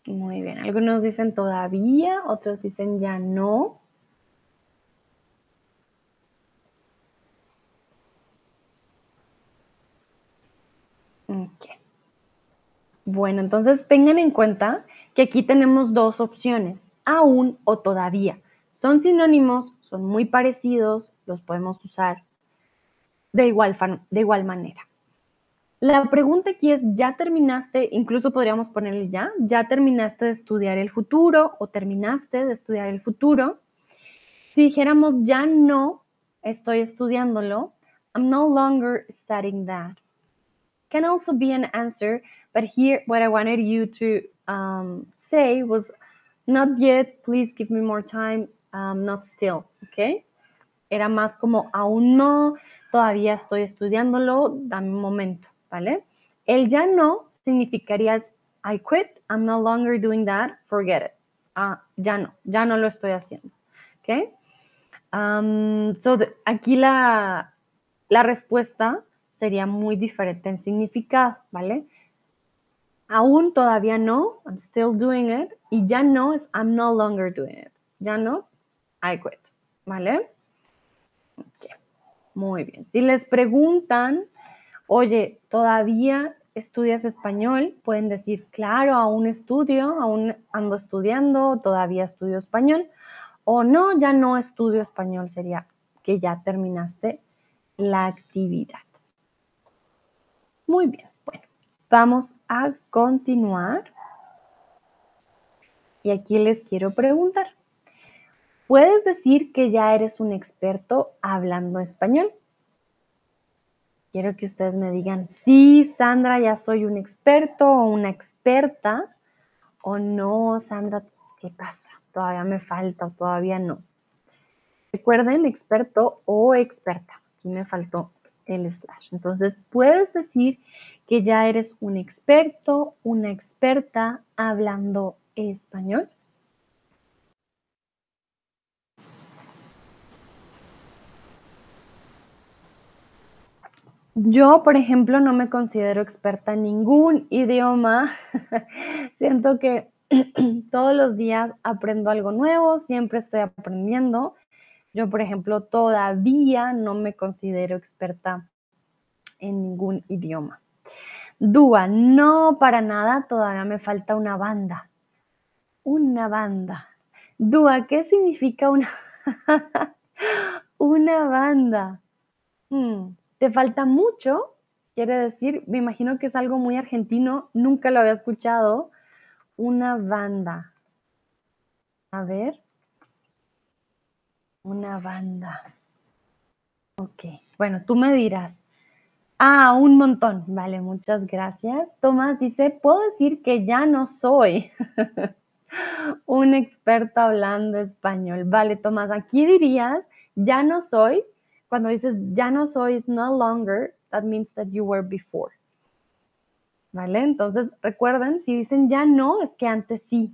Muy bien. Algunos dicen todavía, otros dicen ya no. Bueno, entonces tengan en cuenta que aquí tenemos dos opciones, aún o todavía. Son sinónimos, son muy parecidos, los podemos usar de igual, de igual manera. La pregunta aquí es, ¿ya terminaste? Incluso podríamos ponerle ya, ¿ya terminaste de estudiar el futuro o terminaste de estudiar el futuro? Si dijéramos ya no estoy estudiándolo, I'm no longer studying that. Can also be an answer, but here what I wanted you to um, say was not yet, please give me more time, um, not still, ¿ok? Era más como aún no, todavía estoy estudiándolo, dame un momento. ¿Vale? El ya no significaría I quit, I'm no longer doing that, forget it. Ah, ya no, ya no lo estoy haciendo. ¿Ok? Um, so aquí la, la respuesta sería muy diferente en significado, ¿vale? Aún todavía no, I'm still doing it. Y ya no es I'm no longer doing it. Ya no, I quit, ¿vale? Okay. Muy bien. Si les preguntan oye, ¿todavía estudias español? Pueden decir, claro, aún estudio, aún ando estudiando, todavía estudio español. O no, ya no estudio español, sería que ya terminaste la actividad. Muy bien, bueno, vamos a continuar. Y aquí les quiero preguntar, ¿puedes decir que ya eres un experto hablando español? Quiero que ustedes me digan, sí, Sandra, ya soy un experto o una experta, o no, Sandra, ¿qué pasa? Todavía me falta o todavía no. Recuerden, experto o experta. Aquí me faltó el slash. Entonces, puedes decir que ya eres un experto, una experta hablando español. Yo, por ejemplo, no me considero experta en ningún idioma. Siento que todos los días aprendo algo nuevo, siempre estoy aprendiendo. Yo, por ejemplo, todavía no me considero experta en ningún idioma. Dúa, no para nada, todavía me falta una banda. Una banda. Dúa, ¿qué significa una, una banda? Hmm. ¿Te falta mucho? Quiere decir, me imagino que es algo muy argentino, nunca lo había escuchado. Una banda. A ver. Una banda. Ok, bueno, tú me dirás. Ah, un montón. Vale, muchas gracias. Tomás dice, puedo decir que ya no soy un experto hablando español. Vale, Tomás, aquí dirías, ya no soy cuando dices ya no soy, is no longer, that means that you were before. ¿Vale? Entonces, recuerden, si dicen ya no, es que antes sí.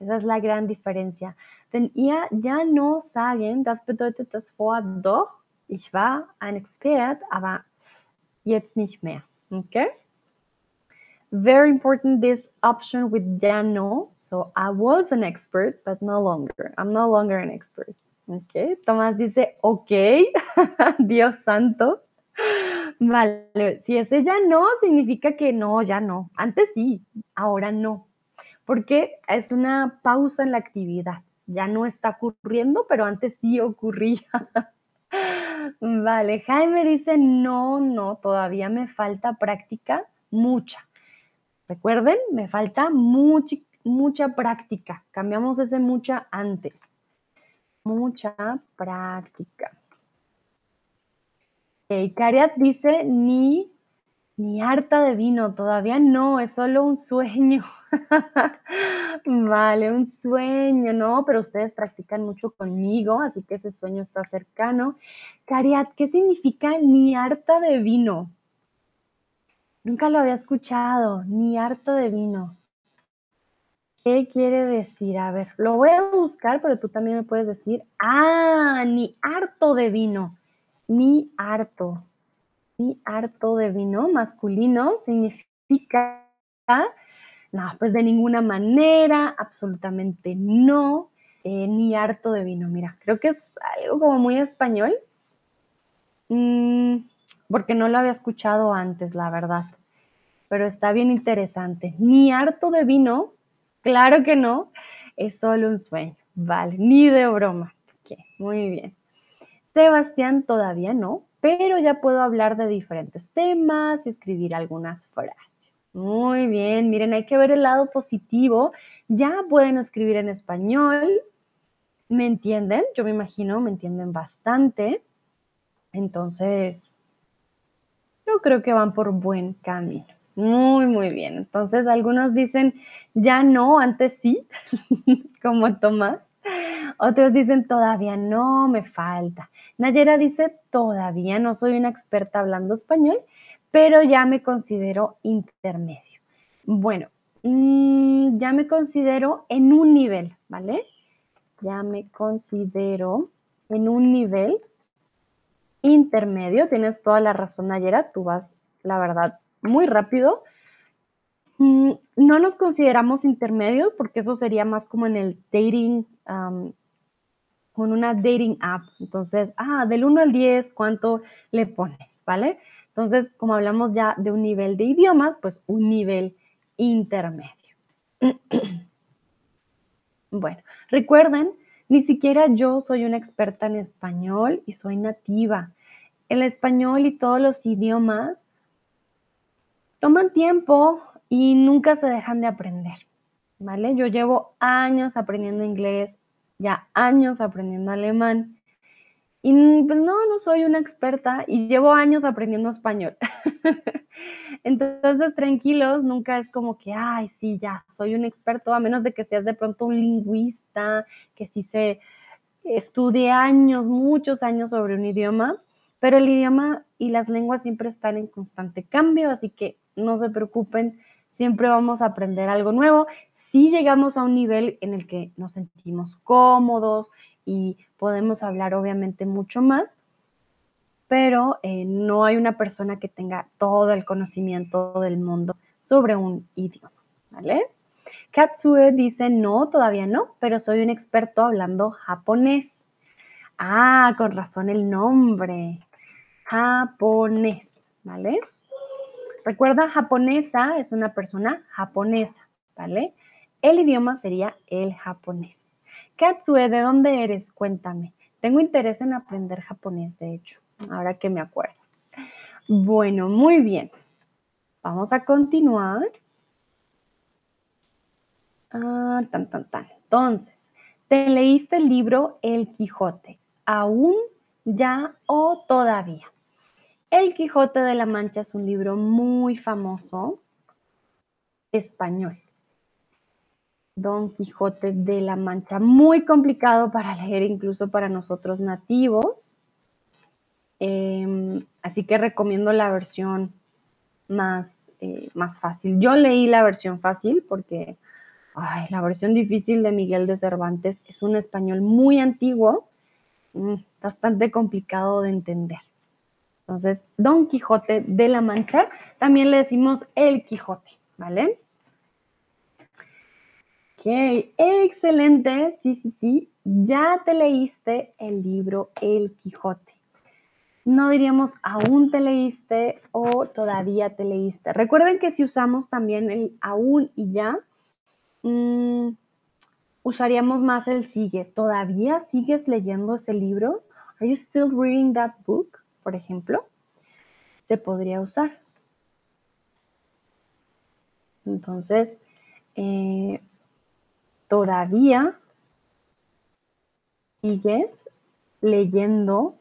Esa es la gran diferencia. Wenn ihr ja no sagen, das bedeutet das Wort doch, ich war ein Expert, aber jetzt nicht mehr. Okay? Very important this option with ya no. So I was an expert, but no longer. I'm no longer an expert. Ok, Tomás dice, ok, Dios santo. Vale, si ese ya no, significa que no, ya no. Antes sí, ahora no. Porque es una pausa en la actividad. Ya no está ocurriendo, pero antes sí ocurría. Vale, Jaime dice, no, no, todavía me falta práctica, mucha. Recuerden, me falta mucha, mucha práctica. Cambiamos ese mucha antes mucha práctica. Ok, Cariat dice ni, ni harta de vino, todavía no, es solo un sueño. vale, un sueño, ¿no? Pero ustedes practican mucho conmigo, así que ese sueño está cercano. Cariat, ¿qué significa ni harta de vino? Nunca lo había escuchado, ni harto de vino. ¿Qué quiere decir? A ver, lo voy a buscar, pero tú también me puedes decir, ah, ni harto de vino, ni harto, ni harto de vino, masculino, significa, no, pues de ninguna manera, absolutamente no, eh, ni harto de vino. Mira, creo que es algo como muy español, mm, porque no lo había escuchado antes, la verdad, pero está bien interesante. Ni harto de vino Claro que no, es solo un sueño, vale, ni de broma. muy bien. Sebastián todavía no, pero ya puedo hablar de diferentes temas y escribir algunas frases. Muy bien, miren, hay que ver el lado positivo. Ya pueden escribir en español. ¿Me entienden? Yo me imagino, me entienden bastante. Entonces, yo creo que van por buen camino. Muy, muy bien. Entonces, algunos dicen, ya no, antes sí, como Tomás. Otros dicen, todavía no, me falta. Nayera dice, todavía no soy una experta hablando español, pero ya me considero intermedio. Bueno, mm, ya me considero en un nivel, ¿vale? Ya me considero en un nivel intermedio. Tienes toda la razón, Nayera. Tú vas, la verdad, muy rápido. Mm, no nos consideramos intermedios porque eso sería más como en el dating, con una dating app. Entonces, ah, del 1 al 10, ¿cuánto le pones? ¿Vale? Entonces, como hablamos ya de un nivel de idiomas, pues un nivel intermedio. bueno, recuerden, ni siquiera yo soy una experta en español y soy nativa. El español y todos los idiomas toman tiempo y nunca se dejan de aprender, ¿vale? Yo llevo años aprendiendo inglés, ya años aprendiendo alemán y pues no, no soy una experta y llevo años aprendiendo español. Entonces, tranquilos, nunca es como que, ay, sí, ya, soy un experto, a menos de que seas de pronto un lingüista, que sí se estudie años, muchos años sobre un idioma, pero el idioma y las lenguas siempre están en constante cambio, así que no se preocupen, siempre vamos a aprender algo nuevo. Si llegamos a un nivel en el que nos sentimos cómodos y podemos hablar obviamente mucho más, pero eh, no hay una persona que tenga todo el conocimiento del mundo sobre un idioma, ¿vale? Katsue dice, no, todavía no, pero soy un experto hablando japonés. Ah, con razón el nombre. Japonés, ¿vale? Recuerda, japonesa es una persona japonesa, ¿vale? El idioma sería el japonés. Katsue, ¿de dónde eres? Cuéntame. Tengo interés en aprender japonés, de hecho, ahora que me acuerdo. Bueno, muy bien. Vamos a continuar. Ah, tan, tan, tan. Entonces, ¿te leíste el libro El Quijote? ¿Aún, ya o todavía? El Quijote de la Mancha es un libro muy famoso español. Don Quijote de la Mancha, muy complicado para leer incluso para nosotros nativos. Em, así que recomiendo la versión más, eh, más fácil. Yo leí la versión fácil porque la versión difícil de Miguel de Cervantes es un español muy antiguo, mm, bastante complicado de entender. Entonces, Don Quijote de la Mancha, también le decimos el Quijote, ¿vale? Ok, excelente. Sí, sí, sí. Ya te leíste el libro El Quijote. No diríamos aún te leíste o todavía te leíste. Recuerden que si usamos también el aún y ya, mm, usaríamos más el sigue. ¿Todavía sigues leyendo ese libro? Are you still reading that book? Por ejemplo, se podría usar. Entonces, eh, todavía sigues leyendo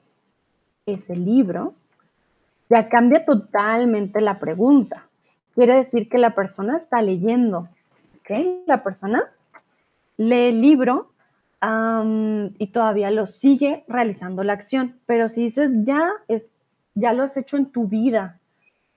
ese libro. Ya cambia totalmente la pregunta. Quiere decir que la persona está leyendo, ¿ok? La persona lee el libro y todavía lo sigue realizando la acción. Pero si dices ya, es, ya lo has hecho en tu vida.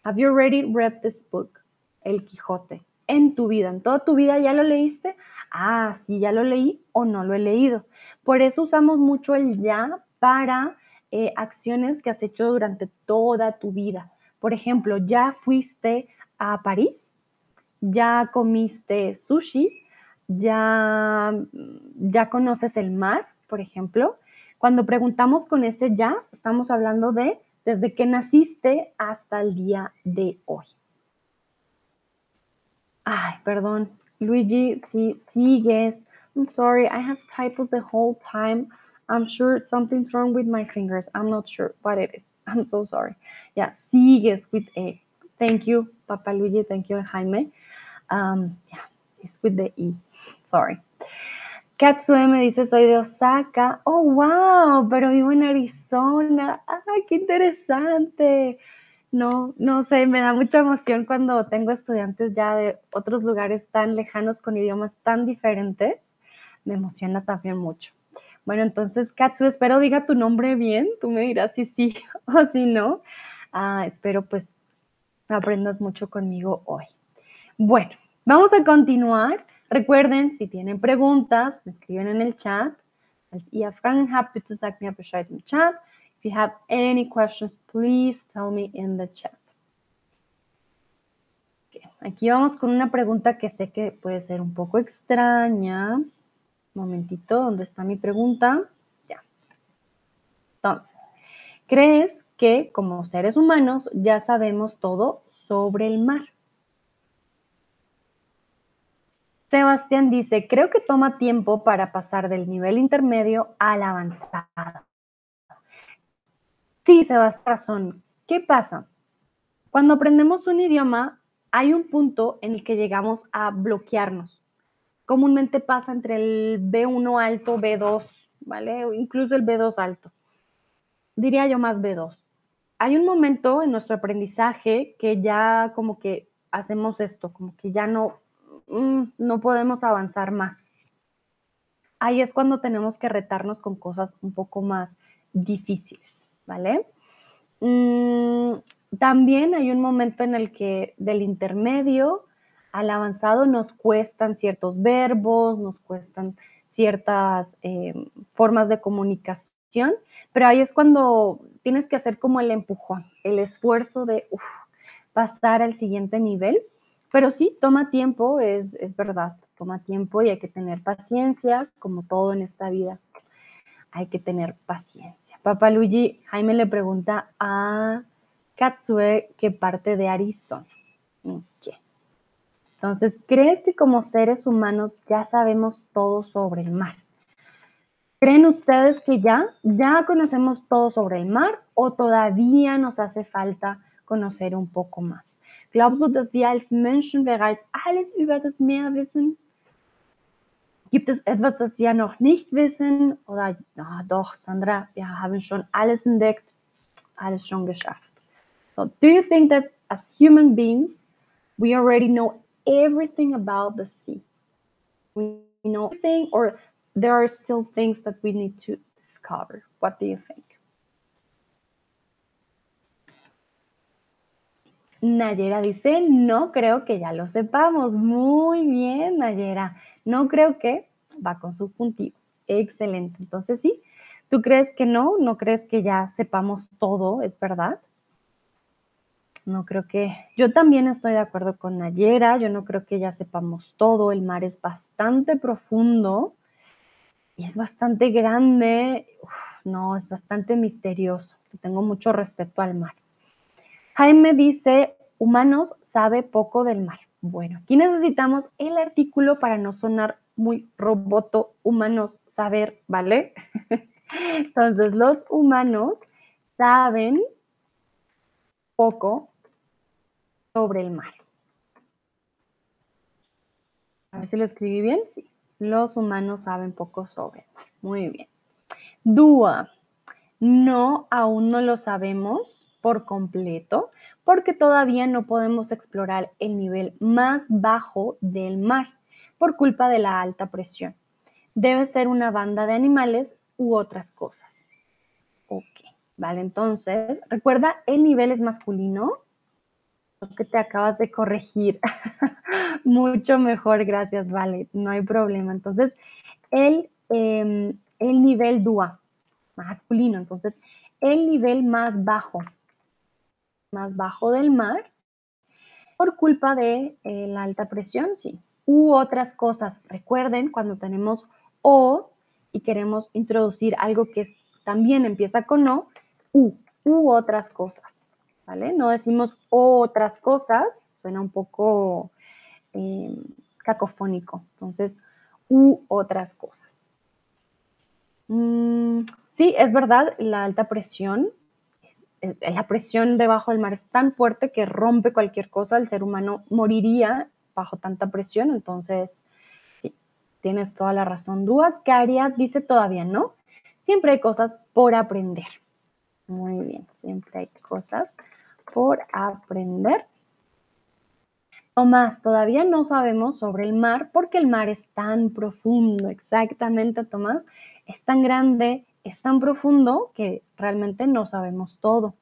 Have you already read this book? El Quijote. En tu vida, en toda tu vida ya lo leíste. Ah, sí, ya lo leí o no lo he leído. Por eso usamos mucho el ya para eh, acciones que has hecho durante toda tu vida. Por ejemplo, ya fuiste a París, ya comiste sushi, ya, ya conoces el mar, por ejemplo. Cuando preguntamos con ese ya, estamos hablando de desde que naciste hasta el día de hoy. Ay, perdón. Luigi, si sigues. I'm sorry, I have typos the whole time. I'm sure something's wrong with my fingers. I'm not sure what it is. I'm so sorry. Yeah, sigues with A. Thank you, Papa Luigi. Thank you, Jaime. Um, yeah, it's with the E. Sorry. Katsue me dice, soy de Osaka. Oh, wow, pero vivo en Arizona. ¡Ay, qué interesante! No, no sé, me da mucha emoción cuando tengo estudiantes ya de otros lugares tan lejanos con idiomas tan diferentes. Me emociona también mucho. Bueno, entonces, Katsu, espero diga tu nombre bien. Tú me dirás si sí o si no. Ah, espero pues aprendas mucho conmigo hoy. Bueno, vamos a continuar. Recuerden, si tienen preguntas, me escriben en el chat. Als ihr Fragen habt, bitte sagt mir Bescheid im Chat. If you have any questions, please tell me in the chat. Aquí vamos con una pregunta que sé que puede ser un poco extraña. Un momentito, ¿dónde está mi pregunta? Ya. Entonces, ¿crees que como seres humanos ya sabemos todo sobre el mar? Sebastián dice, creo que toma tiempo para pasar del nivel intermedio al avanzado. Sí, Sebastián, razón. ¿Qué pasa? Cuando aprendemos un idioma, hay un punto en el que llegamos a bloquearnos. Comúnmente pasa entre el B1 alto, B2, ¿vale? Incluso el B2 alto. Diría yo más B2. Hay un momento en nuestro aprendizaje que ya como que hacemos esto, como que ya no Mm, no podemos avanzar más. Ahí es cuando tenemos que retarnos con cosas un poco más difíciles, ¿vale? Mm, también hay un momento en el que del intermedio al avanzado nos cuestan ciertos verbos, nos cuestan ciertas eh, formas de comunicación, pero ahí es cuando tienes que hacer como el empujón, el esfuerzo de pasar al siguiente nivel pero sí, toma tiempo, es, verdad, toma tiempo y hay que tener paciencia, como todo en esta vida. Hay que tener paciencia. Papá Luigi, Jaime le pregunta a Katsue qué parte de Arizona. Entonces, ¿crees que como seres humanos ya sabemos todo sobre el mar? ¿Creen ustedes que ya, ya conocemos todo sobre el mar o todavía nos hace falta conocer un poco más? Glaubst du, dass wir als Menschen bereits alles über das Meer wissen? Gibt es etwas, das wir noch nicht wissen? Oder, ja, doch, Sandra, wir haben schon alles entdeckt, alles schon geschafft. So, do you think that as human beings, we already know everything about the sea? We know everything, or there are still things that we need to discover? What do you think? Nayera dice, no creo que ya lo sepamos. Muy bien, Nayera. No creo que va con subjuntivo. Excelente. Entonces sí, ¿tú crees que no? ¿No crees que ya sepamos todo? ¿Es verdad? No creo que... Yo también estoy de acuerdo con Nayera. Yo no creo que ya sepamos todo. El mar es bastante profundo y es bastante grande. no, es bastante misterioso. Tengo mucho respeto al mar. Jaime dice, humanos sabe poco del mar. Bueno, aquí necesitamos el artículo para no sonar muy roboto, humanos saber, ¿vale? Entonces, los humanos saben poco sobre el mar. A ver si lo escribí bien. Sí, los humanos saben poco sobre el. Muy bien. Dúa. No, aún no lo sabemos por completo porque todavía no podemos explorar el nivel más bajo del mar por culpa de la alta presión. Debe ser una banda de animales u otras cosas. Ok, vale, entonces, recuerda, el nivel es masculino, lo que te acabas de corregir. Mucho mejor, gracias, vale, no hay problema. Entonces, el, em, el nivel DUA, masculino, entonces, el nivel más bajo, más bajo del mar, por culpa de eh, la alta presión, sí, u otras cosas. Recuerden, cuando tenemos o y queremos introducir algo que también empieza con o, u, u otras cosas, ¿vale? No decimos otras cosas, suena un poco em, cacofónico, entonces, u otras cosas. Mm, sí, es verdad, la alta presión, la presión debajo del mar es tan fuerte que rompe cualquier cosa, el ser humano moriría bajo tanta presión, entonces Tienes toda la razón, Dúa. Caria dice todavía no. Siempre hay cosas por aprender. Muy bien, siempre hay cosas por aprender. Tomás, todavía no sabemos sobre el mar porque el mar es tan profundo. Exactamente, Tomás. Es tan grande, es tan profundo que realmente no sabemos todo.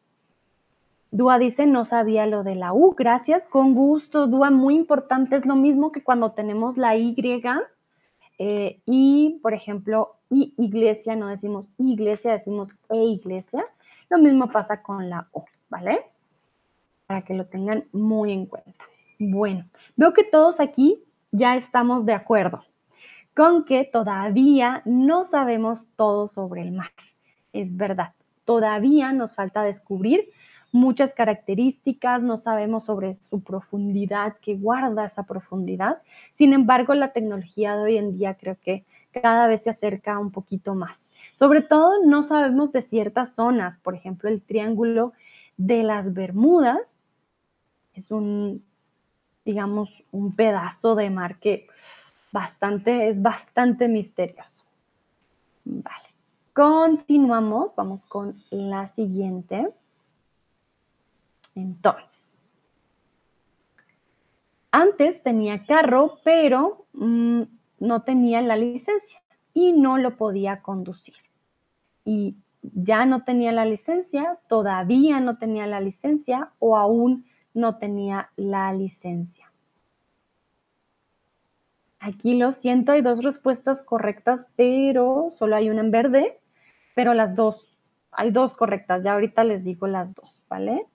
Dúa dice, no sabía lo de la U. Gracias, con gusto. Dúa, muy importante. Es lo mismo que cuando tenemos la Y eh, y, por ejemplo, y iglesia, no decimos iglesia, decimos e iglesia. Lo mismo pasa con la O, ¿vale? Para que lo tengan muy en cuenta. Bueno, veo que todos aquí ya estamos de acuerdo con que todavía no sabemos todo sobre el mar. Es verdad, todavía nos falta descubrir muchas características, no sabemos sobre su profundidad, que guarda esa profundidad. Sin embargo, la tecnología de hoy en día creo que cada vez se acerca un poquito más. Sobre todo, no sabemos de ciertas zonas, por ejemplo, el triángulo de las Bermudas es un, digamos, un pedazo de mar que bastante, es bastante misterioso. Vale. Continuamos, vamos con la siguiente. Entonces, antes tenía carro, pero mm, no tenía la licencia y no lo podía conducir. Y ya no tenía la licencia, todavía no tenía la licencia o aún no tenía la licencia. Aquí lo siento, hay dos respuestas correctas, pero solo hay una en verde, pero las dos, hay dos correctas, ya ahorita les digo las dos, ¿vale?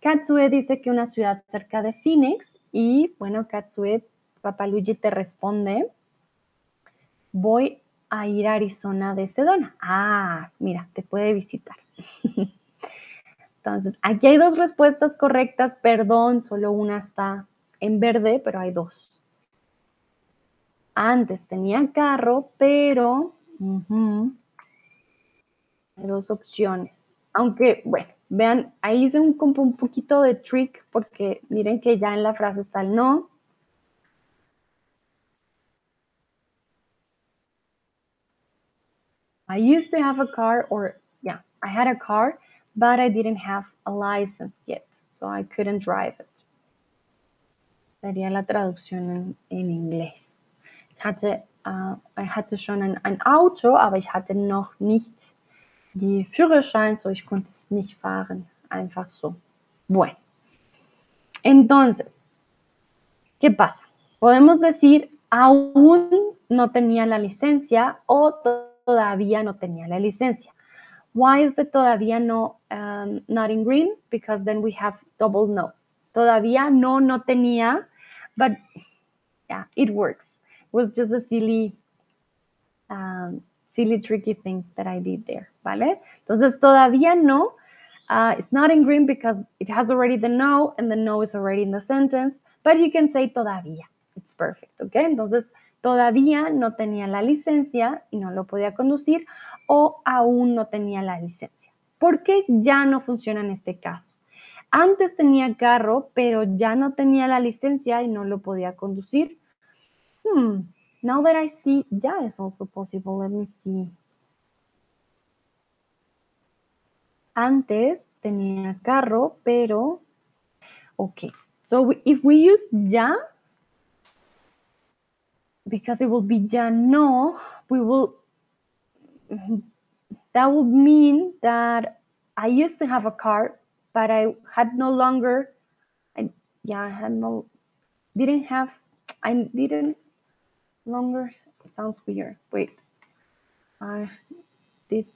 Katsue dice que una ciudad cerca de Phoenix y bueno, Katsue, Papaluigi te responde, voy a ir a Arizona de Sedona. Ah, mira, te puede visitar. Entonces, aquí hay dos respuestas correctas, perdón, solo una está en verde, pero hay dos. Antes tenía carro, pero dos opciones. Aunque, bueno, Vean, ahí hice un, un poquito de trick porque miren que ya en la frase está el no. I used to have a car or yeah, I had a car, but I didn't have a license yet, so I couldn't drive it. Sería la traducción en, en inglés. Ich hatte, uh, I hatte schon ein, ein Auto, aber ich hatte noch nicht die Führerschein, so ich konnte es nicht fahren, einfach so. Bueno, entonces, ¿qué pasa? Podemos decir, aún no tenía la licencia o todavía no tenía la licencia. Why is the todavía no um, not in green? Because then we have double no. Todavía no, no tenía, but yeah, it works. Was just a silly um, silly tricky thing that I did there, ¿vale? Entonces todavía no. Uh, it's not in green because it has already the no and the no is already in the sentence, but you can say todavía. It's perfect, ¿ok? Entonces todavía no tenía la licencia y no lo podía conducir o aún no tenía la licencia. ¿Por qué ya no funciona en este caso? Antes tenía carro, pero ya no tenía la licencia y no lo podía conducir. Hmm, Now that I see, yeah, it's also possible. Let me see. Antes tenía carro, pero... Okay, so if we use ya, because it will be ya no, we will... That would mean that I used to have a car, but I had no longer... I, yeah, I had no... Didn't have... I didn't longer... Sounds weird. Wait. I did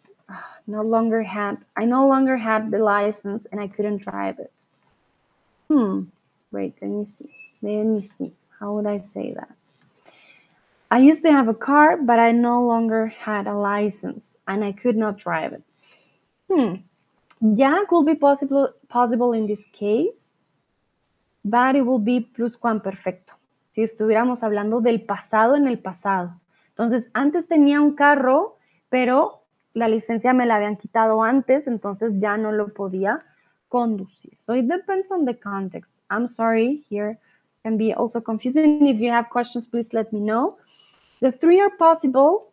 no longer had I no longer had the license and I couldn't drive it. Hmm. Wait, let me see. Let me see. How would I say that? I used to have a car, but I no longer had a license and I could not drive it. Hmm. Yeah, could be possible possible in this case, but it will be pluscuamperfecto. Si estuviéramos hablando del pasado en el pasado. Entonces, antes tenía un carro, pero la licencia me la habían quitado antes, entonces ya no lo podía conducir. So it depends on the context. I'm sorry, here can be also confusing. If you have questions, please let me know. The three are possible,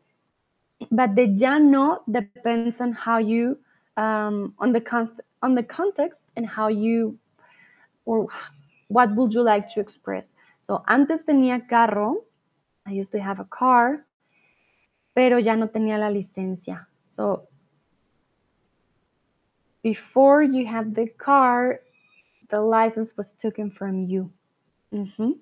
but the ya no depends on how you, um, on the con on the context and how you, or what would you like to express. So antes tenía carro, I used to have a car, pero ya no tenía la licencia. So before you had the car, the license was taken from you. Mm -hmm.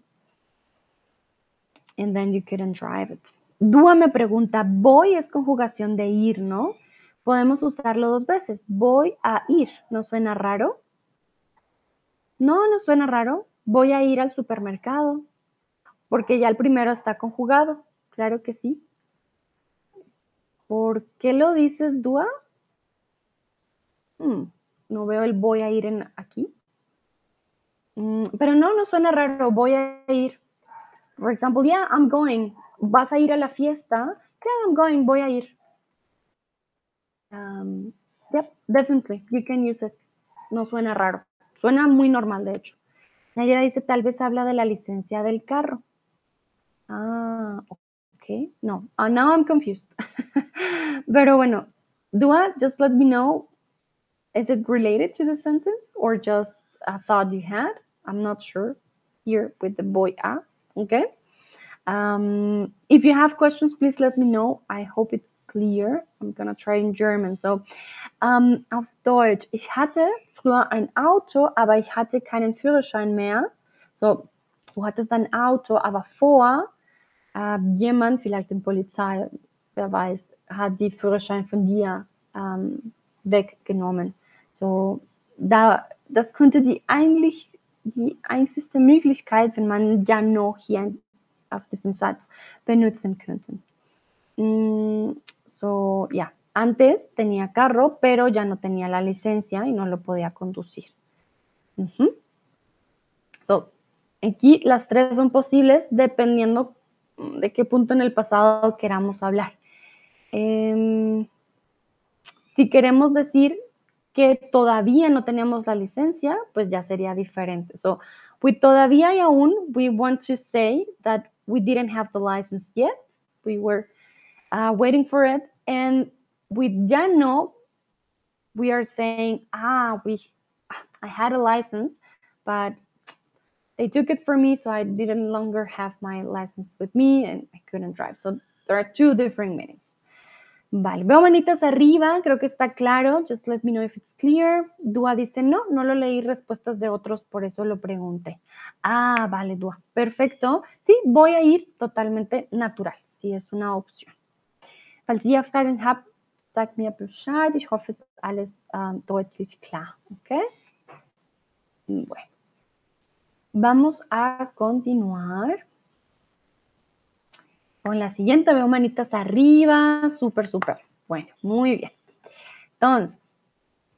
And then you couldn't drive it. Dúa me pregunta, voy es conjugación de ir, ¿no? Podemos usarlo dos veces. Voy a ir. ¿No suena raro? No, no suena raro. Voy a ir al supermercado. Porque ya el primero está conjugado. Claro que sí. ¿Por qué lo dices, Dua? Hmm, no veo el voy a ir en aquí. Mm, pero no, no suena raro. Voy a ir. For example, yeah, I'm going. ¿Vas a ir a la fiesta? Yeah, I'm going. Voy a ir. Um, yep, definitely. You can use it. No suena raro. Suena muy normal, de hecho. Nayera dice, tal vez habla de la licencia del carro. Ah, okay. No, uh, now I'm confused. Pero bueno, Dua, just let me know, is it related to the sentence or just a thought you had? I'm not sure here with the boy a, okay? Um, if you have questions, please let me know. I hope it's clear. I'm gonna try in German. So, um, auf Deutsch. Ich hatte früher ein Auto, aber ich hatte keinen Führerschein mehr. So, du hattest ein Auto, aber vor äh, jemand, vielleicht den Polizei, wer weiß, hat die Führerschein von dir ähm, weggenommen. So, da, das könnte die eigentlich die einzige Möglichkeit, wenn man ja noch hier auf diesem Satz benutzen könnte. Mm, so, ja. Antes tenía carro, pero ya no tenía la licencia y no lo podía conducir. Uh -huh. So, aquí las tres son posibles dependiendo de qué punto en el pasado queramos hablar. Eh, si queremos decir que todavía no tenemos la licencia, pues ya sería diferente. So, with todavía y aún, we want to say that we didn't have the license yet. We were uh, waiting for it. And with ya no, we are saying, ah, we, I had a license, but they took it from me, so I didn't longer have my license with me and I couldn't drive. So there are two different meanings. Vale, veo manitas arriba, creo que está claro. Just let me know if it's clear. Dua dice, no, no lo leí respuestas de otros, por eso lo pregunté. Ah, vale, Dua. Perfecto. Sí, voy a ir totalmente natural. Sí, es una opción. Falls ihr Fragen habt, sagt mir Bescheid. Ich hoffe, es ist alles um, deutlich klar. Okay? Bueno. Vamos a continuar con la siguiente. Veo manitas arriba. Súper, súper. Bueno, muy bien. Entonces,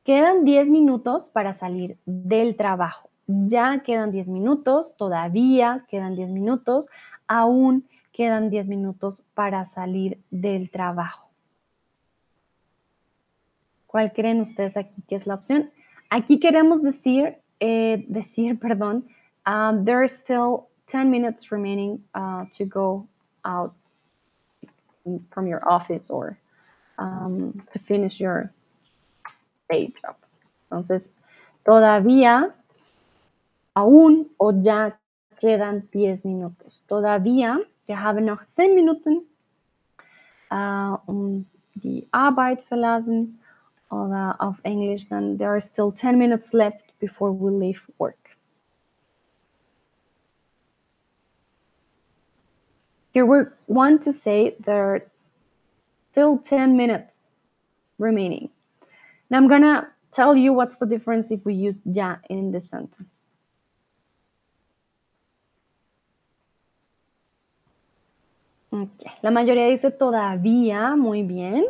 quedan 10 minutos para salir del trabajo. Ya quedan 10 minutos, todavía quedan 10 minutos, aún quedan 10 minutos para salir del trabajo. ¿Cuál creen ustedes aquí que es la opción? Aquí queremos decir, eh, decir, perdón, Um, there are still 10 minutes remaining uh, to go out from your office or um, to finish your day job. Entonces, todavía, aún o ya quedan 10 minutos. Todavía, wir haben noch 10 Minuten, uh, um die Arbeit verlassen. Oder auf uh, Englisch dann, there are still 10 minutes left before we leave work. Here we want to say there are still 10 minutes remaining. Now I'm gonna tell you what's the difference if we use ya in this sentence. Okay. La mayoría dice todavía, muy bien.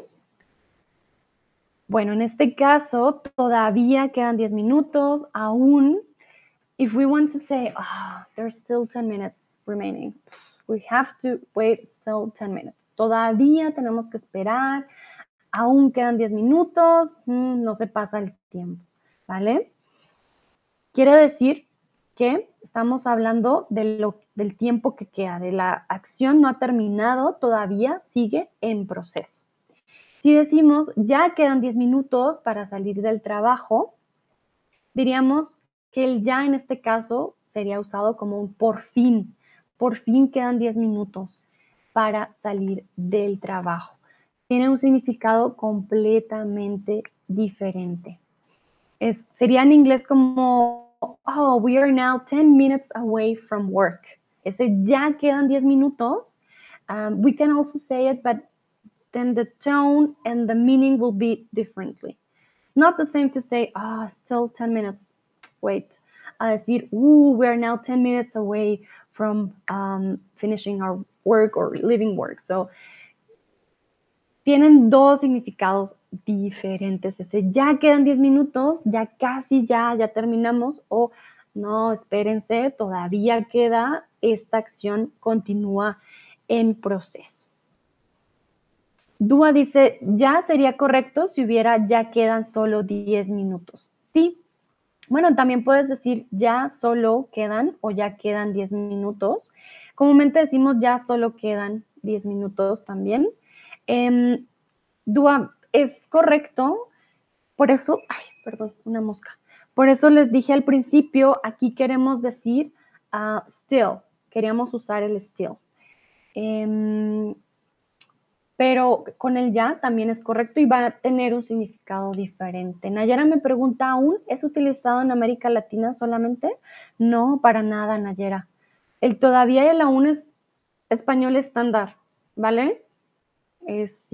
Bueno, en este caso, todavía quedan 10 minutos, aún. If we want to say, oh, there's still 10 minutes remaining, we have to wait still 10 minutes. Todavía tenemos que esperar, aún quedan 10 minutos, mm, no se pasa el tiempo, ¿vale? Quiere decir que estamos hablando del tiempo que queda, de la acción no ha terminado, todavía sigue en proceso. Si decimos ya quedan 10 minutos para salir del trabajo, diríamos que el ya en este caso sería usado como un por fin. Por fin quedan 10 minutos para salir del trabajo. Tiene un significado completamente diferente. Sería en inglés como, oh, we are now 10 minutes away from work. Ese ya quedan 10 minutos. Um, we can also say it, but then the tone and the meaning will be differently. It's not the same to say, ah, oh, still 10 minutes, wait. A decir, ooh, we're now 10 minutes away from um, finishing our work or leaving work. So, tienen dos significados diferentes. Ese ya quedan 10 minutos, ya casi ya, ya terminamos, o no, espérense, todavía queda, esta acción continúa en proceso. Dúa dice, ya sería correcto si hubiera ya quedan solo 10 minutos. Sí. Bueno, también puedes decir ya solo quedan o ya quedan 10 minutos. Comúnmente decimos ya solo quedan 10 minutos también. Eh, Dúa, es correcto. Por eso, ay, perdón, una mosca. Por eso les dije al principio, aquí queremos decir uh, still. Queríamos usar el still. Eh, pero con el ya también es correcto y va a tener un significado diferente. Nayara me pregunta, ¿aún es utilizado en América Latina solamente? No, para nada, Nayara. El todavía y el aún es español estándar, ¿vale? Es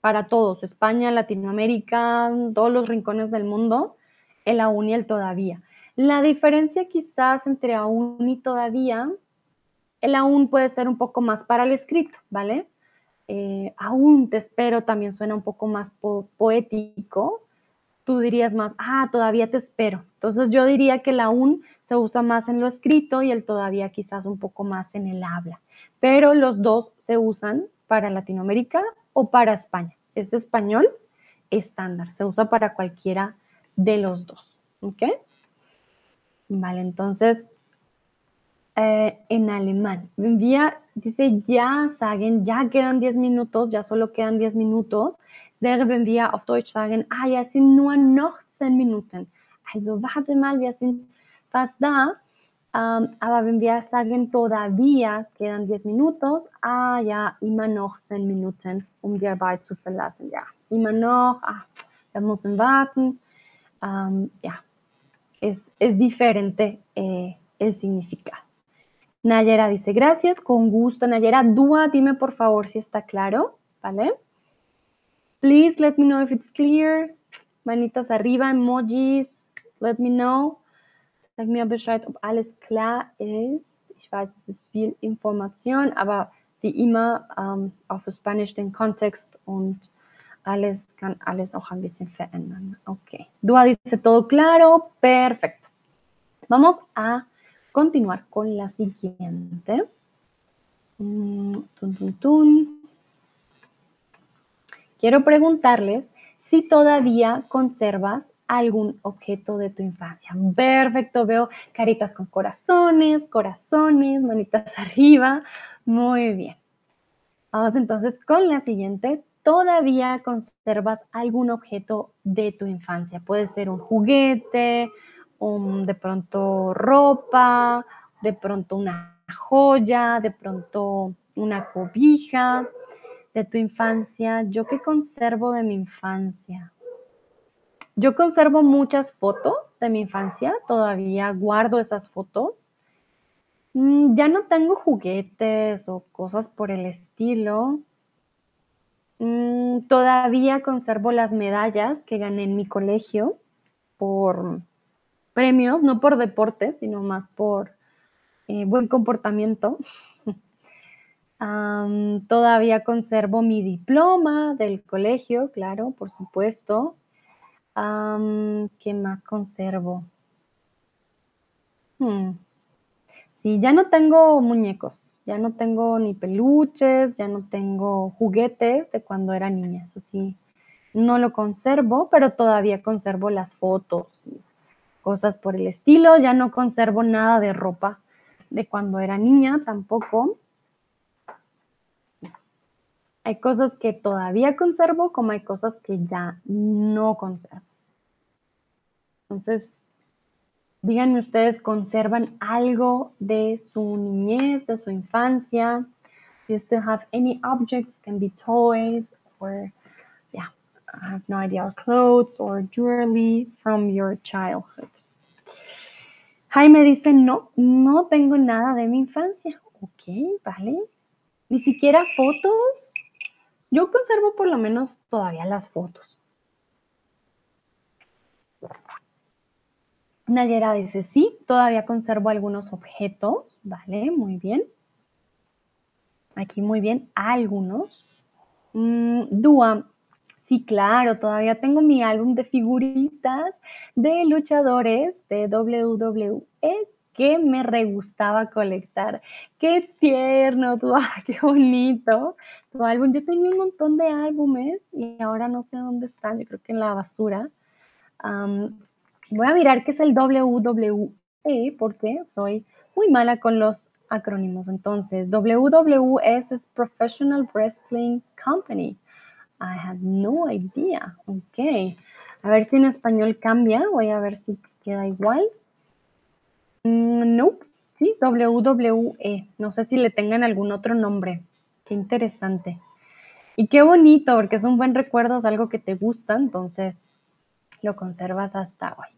para todos, España, Latinoamérica, todos los rincones del mundo, el aún y el todavía. La diferencia quizás entre aún y todavía, el aún puede ser un poco más para el escrito, ¿vale? Eh, aún te espero también suena un poco más poético, tú dirías más, ah, todavía te espero. Entonces yo diría que el aún se usa más en lo escrito y el todavía quizás un poco más en el habla. Pero los dos se usan para Latinoamérica o para España. Es español estándar, se usa para cualquiera de los dos. ¿Ok? Vale, entonces eh, en alemán. Envía, dice ya sagen, ya quedan 10 minutos, ya solo quedan 10 minutos. Wäre, wenn wir auf Deutsch sagen, ah ja, es sind nur noch 10 Minuten. Also warte mal, wir sind fast da. Um, aber wenn wir sagen, todavía quedan 10 minutos, ah ja, immer noch 10 Minuten, um die Arbeit zu verlassen. Ja, immer noch, ah, wir müssen warten. Um, ja, es, es diferente eh, el significado. Nayera dice, gracias, con gusto. Nayera, Dúa, dime por favor si está claro, ¿vale? Please let me know if it's clear. Manitas arriba, emojis, let me know. Sag mir Bescheid, ob alles klar ist. Ich weiß, es ist viel Information, aber wie immer ähm, auf Spanisch den Kontext und alles kann alles auch ein bisschen verändern. Okay. Dua dice todo claro. Perfecto. Vamos a continuar con la siguiente. Mm, Quiero preguntarles si todavía conservas algún objeto de tu infancia. Perfecto, veo caritas con corazones, corazones, manitas arriba. Muy bien. Vamos entonces con la siguiente. todavía conservas algún objeto de tu infancia. Puede ser un juguete, de pronto ropa, de pronto una joya, de pronto una cobija de tu infancia. ¿Yo qué conservo de mi infancia? Yo conservo muchas fotos de mi infancia, todavía guardo esas fotos. Mm, ya no tengo juguetes o cosas por el estilo. Mm, todavía conservo las medallas que gané en mi colegio por premios, no por deportes, sino más por eh, buen comportamiento. todavía conservo mi diploma del colegio, claro, por supuesto. ¿Qué más conservo? Hmm. Sí, ya no tengo muñecos, ya no tengo ni peluches, ya no tengo juguetes de cuando era niña, eso sí, no lo conservo, pero todavía conservo las fotos y cosas por el estilo, ya no conservo nada de ropa de cuando era niña tampoco. Hay cosas que todavía conservo como hay cosas que ya no conservo. Entonces, díganme ustedes, ¿conservan algo de su niñez, de su infancia? Do you still have any objects? Can be toys or, I have no idea, clothes or jewelry from your childhood. Jaime dice, no, no tengo nada de mi infancia. Ok, vale. Ni siquiera fotos. Yo conservo por lo menos todavía las fotos. Nayera dice, sí, todavía conservo algunos objetos, ¿vale? Muy bien. Aquí muy bien, algunos. Mm, Dua, sí, claro, todavía tengo mi álbum de figuritas de luchadores de WWE que me re gustaba colectar. Qué tierno, Dua, qué bonito. Tu álbum, yo tenía un montón de álbumes y ahora no sé dónde están, yo creo que en la basura. Voy a mirar qué es el WWE porque soy muy mala con los acrónimos. Entonces, WWS es Professional Wrestling Company. I had no idea. Ok. A ver si en español cambia. Voy a ver si queda igual. Mm, no. Sí, WWE. No sé si le tengan algún otro nombre. Qué interesante. Y qué bonito, porque es un buen recuerdo, es algo que te gusta, entonces lo conservas hasta hoy.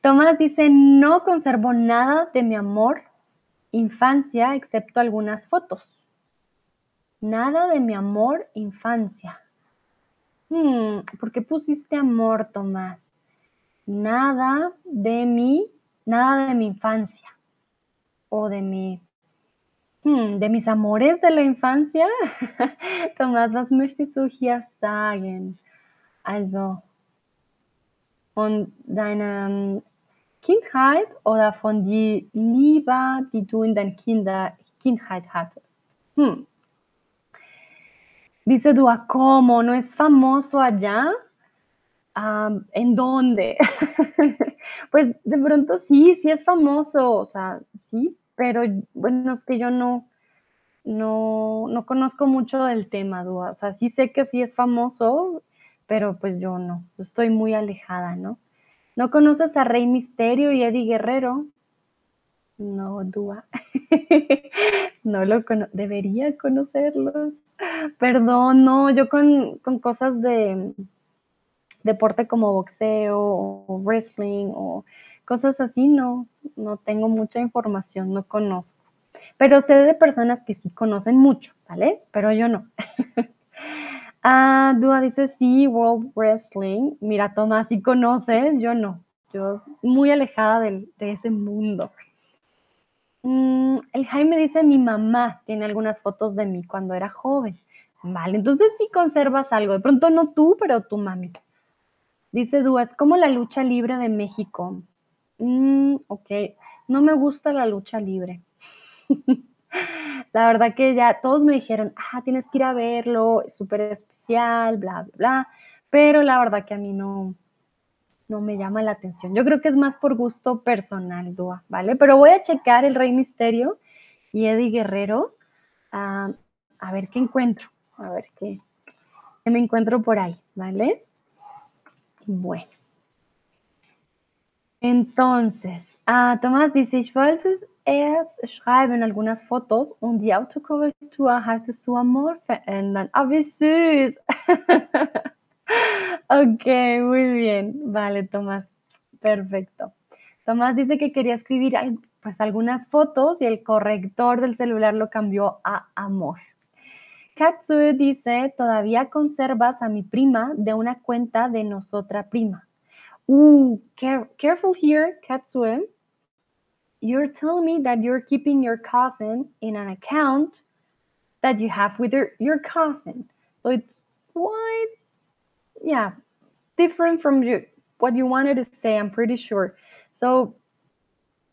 Tomás dice, no conservo nada de mi amor infancia excepto algunas fotos. Nada de mi amor infancia. Hmm, ¿Por qué pusiste amor, Tomás? Nada de mi, nada de mi infancia. O de mi, hmm, de mis amores de la infancia. Tomás, was möchtest du hier sagen? Also, von deiner Kindheit oder von die Liebe, die du in deiner Kindheit hattest? Hmm. Dice Dua, ¿cómo? ¿No es famoso allá? ¿En dónde? pues de pronto sí, sí es famoso, o sea, sí, pero bueno, es que yo no, no, no conozco mucho del tema, Dua. O sea, sí sé que sí es famoso, pero pues yo no, estoy muy alejada, ¿no? ¿No conoces a Rey Misterio y Eddie Guerrero? No, Dúa. no lo conozco. Debería conocerlos. Perdón, no, yo con, con, cosas de deporte como boxeo o wrestling o cosas así, no, no tengo mucha información, no conozco. Pero sé de personas que sí conocen mucho, ¿vale? Pero yo no. Ah, Dua dice sí, World Wrestling. Mira, Tomás, sí conoces, yo no. Yo muy alejada de ese mundo. Mm, el Jaime dice, mi mamá tiene algunas fotos de mí cuando era joven. Vale, entonces sí conservas algo. De pronto no tú, pero tu mami. Dice Dua, es como la lucha libre de México. Mm, ok, no me gusta la lucha libre. La verdad que ya todos me dijeron, ah, tienes que ir a verlo, es súper especial, bla, bla, bla. Pero la verdad que a mí no, no me llama la atención. Yo creo que es más por gusto personal, Dua, ¿vale? Pero voy a checar el Rey Misterio y Eddie Guerrero a, ver qué encuentro, a ver qué, me encuentro por ahí, ¿vale? Bueno. Entonces, ah, Tomás dice, ich wollte es schreiben algunas Fotos und die Autokorrektur es zu Amor verändern. Ah, wie süß. ok, muy bien. Vale, Tomás. Perfecto. Tomás dice que quería escribir pues algunas fotos y el corrector del celular lo cambió a amor. Katsue dice, todavía conservas a mi prima de una cuenta de nosotra prima. Uh, careful here, Katsue. You're telling me that you're keeping your cousin in an account that you have with your, your cousin. So it's quite, yeah, different from you, what you wanted to say, I'm pretty sure. So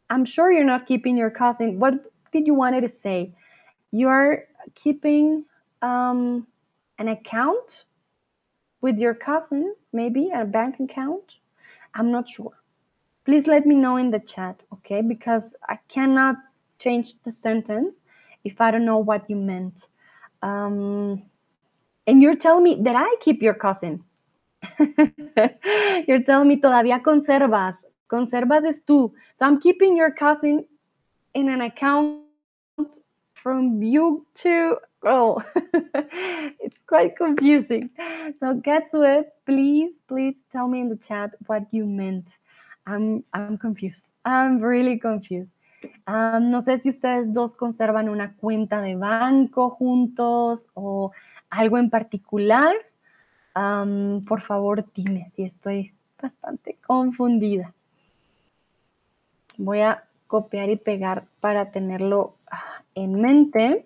I'm sure you're not keeping your cousin. What did you wanted to say? You are keeping um, an account with your cousin, maybe a bank account. I'm not sure. Please let me know in the chat, okay? Because I cannot change the sentence if I don't know what you meant. Um, and you're telling me that I keep your cousin. you're telling me todavía conservas. Conservas es tú. So I'm keeping your cousin in an account from you to oh it's quite confusing. So Katsue, please please tell me in the chat what you meant. I'm I'm confused. I'm really confused. Um, no sé si ustedes dos conservan una cuenta de banco juntos o algo en particular um, por favor dime si estoy bastante confundida voy a copiar y pegar para tenerlo ah, en mente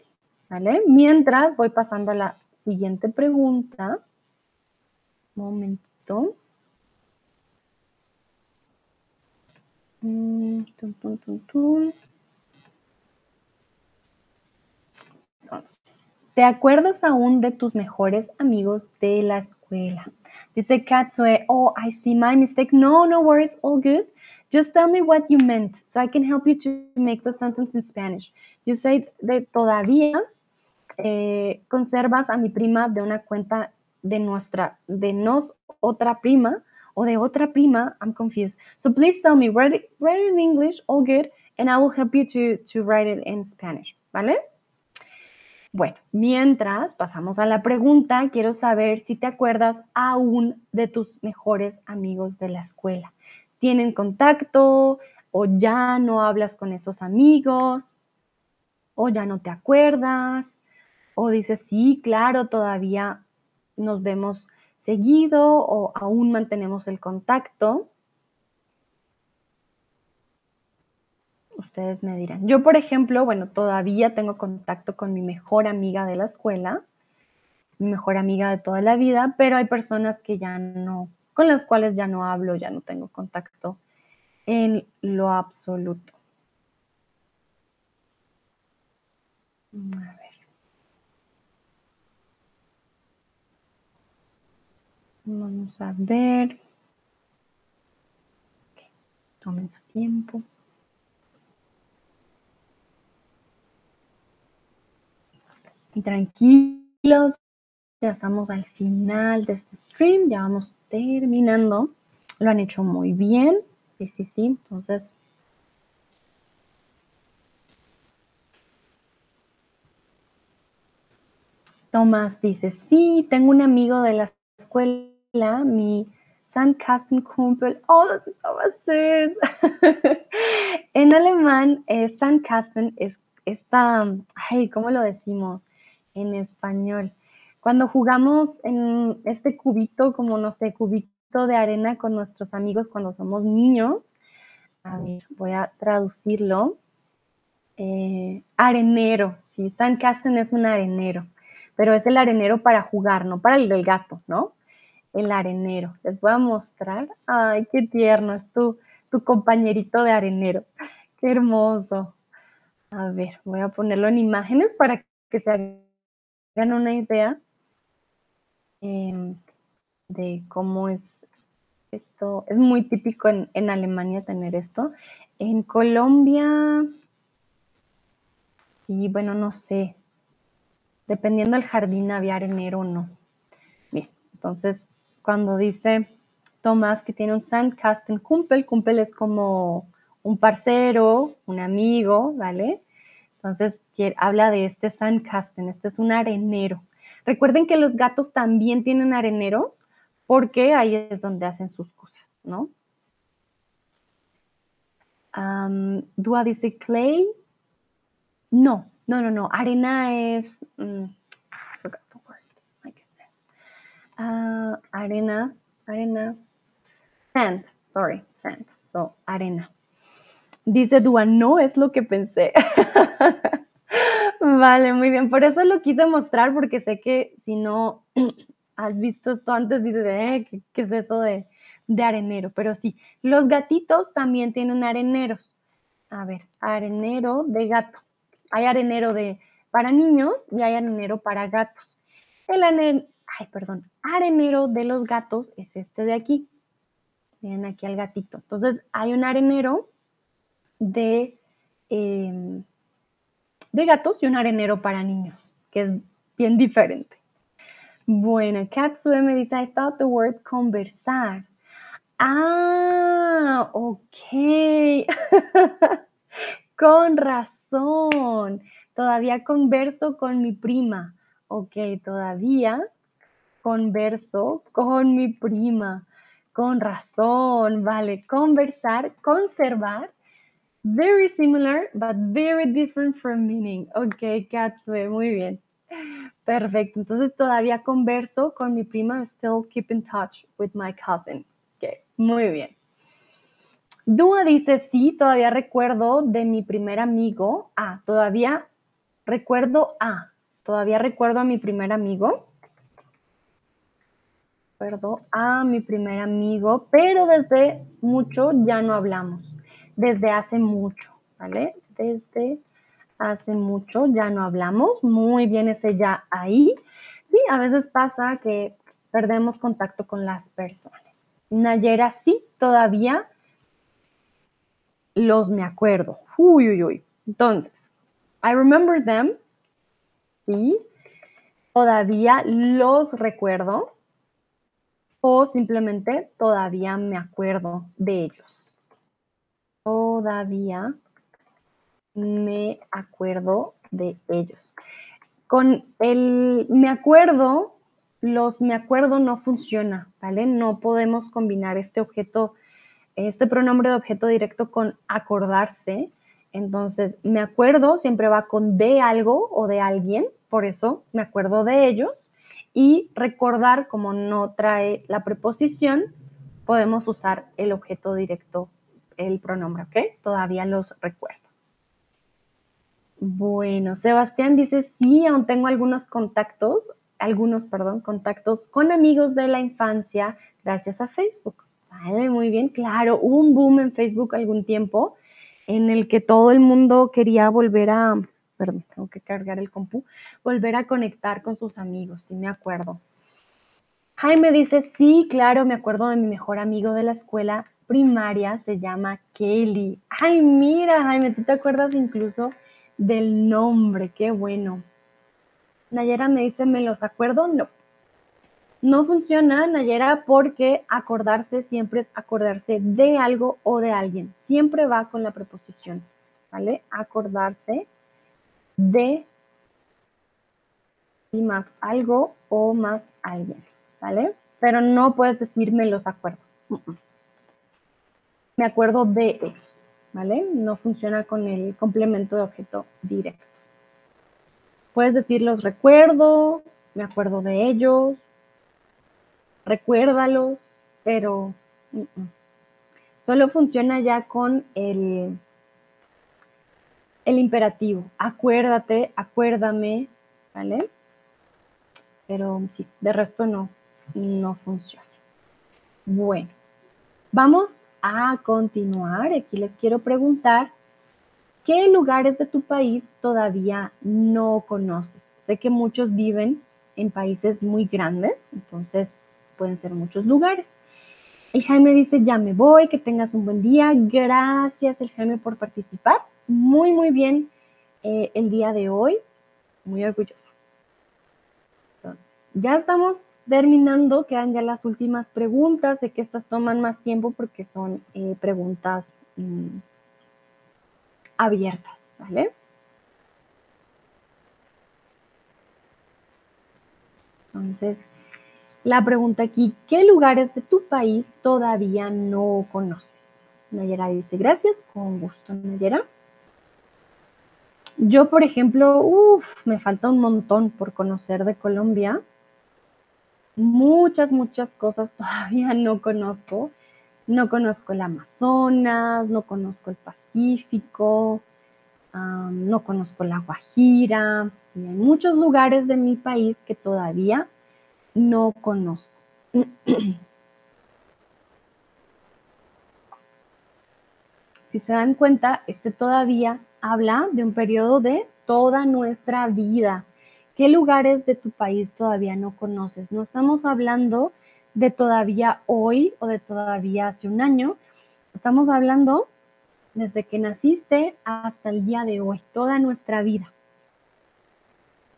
¿Vale? Mientras voy pasando a la siguiente pregunta. Un momento. Mm, Entonces, ¿te acuerdas aún de tus mejores amigos de la escuela? Dice Katsue, oh, I see my mistake. No, no worries, all good. Just tell me what you meant so I can help you to make the sentence in Spanish. You say de todavía eh, conservas a mi prima de una cuenta de nuestra, de nos otra prima o de otra prima. I'm confused. So please tell me, write it, write it in English, all good, and I will help you to, to write it in Spanish, ¿vale? Bueno, mientras pasamos a la pregunta, quiero saber si te acuerdas aún de tus mejores amigos de la escuela. ¿Tienen contacto o ya no hablas con esos amigos? ¿O ya no te acuerdas? O dices, sí, claro, todavía nos vemos seguido o aún mantenemos el contacto. Ustedes me dirán. Yo, por ejemplo, bueno, todavía tengo contacto con mi mejor amiga de la escuela, mi mejor amiga de toda la vida, pero hay personas que ya no, con las cuales ya no hablo, ya no tengo contacto en lo absoluto. A ver. Vamos a ver. Tomen su tiempo. Y tranquilos, ya estamos al final de este stream, ya vamos terminando. Lo han hecho muy bien. Sí, sí, sí. Entonces, Tomás dice, sí, tengo un amigo de la escuela mi Sandkastenkumpel. Oh, das ist aber süß. en alemán, eh, Sandkasten es esta, ay, ¿cómo lo decimos en español? Cuando jugamos en este cubito, como no sé, cubito de arena con nuestros amigos cuando somos niños. A ver, voy a traducirlo. Eh, arenero, sí, Sandkasten es un arenero, pero es el arenero para jugar, no para el del gato, ¿no? el arenero. Les voy a mostrar. Ay, qué tierno es tu, tu compañerito de arenero. Qué hermoso. A ver, voy a ponerlo en imágenes para que se hagan una idea em, de cómo es esto. Es muy típico en, Alemania tener esto. En Colombia, y bueno, no sé. Dependiendo del jardín había arenero o no. Mira, Entonces, cuando dice Tomás que tiene un Sandkasten Kumpel, Kumpel es como un parcero, un amigo, ¿vale? Entonces, habla de este Sandkasten, este es un arenero. Recuerden que los gatos también tienen areneros porque ahí es donde hacen sus cosas, ¿no? Dua dice clay. No, no, no, no. Arena es. Mm, ah, arena, arena. Sand, sorry, sand. So, arena. Dice Dua, no es lo que pensé. vale, muy bien. Por eso lo quise mostrar, porque sé que si no has visto esto antes, dices, eh, ¿qué, es eso de, de arenero? Pero sí, los gatitos también tienen areneros. A ver, arenero de gato. Hay arenero de para niños y hay arenero para gatos. El arenero, ay, perdón, arenero de los gatos es este de aquí. Miren aquí al gatito. Entonces, hay un arenero de, em, de gatos y un arenero para niños, que es bien diferente. Bueno, Katsue me dice, I thought the word conversar. Ah, ok. con razón. Todavía converso con mi prima. Ok, todavía converso con mi prima. Con razón, vale. Conversar, conservar Very similar, but very different from meaning. Ok, Katsue, muy bien. Perfecto. Entonces todavía converso con mi prima. Still keep in touch with my cousin. Ok, muy bien. Dua dice, sí, todavía recuerdo de mi primer amigo. Ah, todavía recuerdo a. todavía recuerdo a mi primer amigo. Recuerdo a mi primer amigo, pero desde mucho ya no hablamos desde hace mucho, ¿vale? Desde hace mucho ya no hablamos, muy bien ese ya ahí. Sí, a veces pasa que perdemos contacto con las personas. Nayera sí, todavía los me acuerdo. Uy, uy, uy. Entonces, I remember them. Sí, todavía los recuerdo. O simplemente todavía me acuerdo de ellos todavía me acuerdo de ellos. Con el me acuerdo, los me acuerdo no funciona, ¿vale? No podemos combinar este objeto, este pronombre de objeto directo con acordarse. Entonces, me acuerdo siempre va con de algo o de alguien, por eso me acuerdo de ellos. Y recordar, como no trae la preposición, podemos usar el objeto directo el pronombre, ¿ok? Todavía los recuerdo. Bueno, Sebastián dice, sí, aún tengo algunos contactos, algunos, perdón, contactos con amigos de la infancia gracias a Facebook. Vale, muy bien, claro, hubo un boom en Facebook algún tiempo en el que todo el mundo quería volver a, perdón, tengo que cargar el compu, volver a conectar con sus amigos, sí me acuerdo. Jaime dice, sí, claro, me acuerdo de mi mejor amigo de la escuela primaria se llama Kelly. Ay, mira, Jaime, tú te acuerdas incluso del nombre, qué bueno. Nayera me dice, ¿me los acuerdo? No. No funciona, Nayera, porque acordarse siempre es acordarse de algo o de alguien. Siempre va con la preposición, ¿vale? Acordarse de y más algo o más alguien, ¿vale? Pero no puedes decir me los acuerdo me acuerdo de ellos, ¿vale? No funciona con el complemento de objeto directo. Puedes decir los recuerdo, me acuerdo de ellos, recuérdalos, pero solo funciona ya con el, el imperativo. Acuérdate, acuérdame, ¿vale? Pero sí, de resto no, no funciona. Bueno, vamos a continuar, aquí les quiero preguntar, ¿qué lugares de tu país todavía no conoces? Sé que muchos viven en países muy grandes, entonces pueden ser muchos lugares. El Jaime dice, ya me voy, que tengas un buen día. Gracias, el Jaime, por participar. Muy, muy bien eh, el día de hoy. Muy orgullosa. Entonces, ya estamos terminando, quedan ya las últimas preguntas. Sé que estas toman más tiempo porque son eh, preguntas mm, abiertas, ¿vale? Entonces, la pregunta aquí, ¿qué lugares de tu país todavía no conoces? Nayera dice, gracias, con gusto, Nayera. Yo, por ejemplo, uff, me falta un montón por conocer de Colombia. Muchas, muchas cosas todavía no conozco. No conozco el Amazonas, no conozco el Pacífico, no conozco la Guajira. hay muchos lugares de mi país que todavía no conozco. si se dan cuenta, este todavía habla de un periodo de toda nuestra vida. ¿Qué lugares de tu país todavía no conoces? No estamos hablando de todavía hoy o de todavía hace un año. Estamos hablando desde que naciste hasta el día de hoy, toda nuestra vida.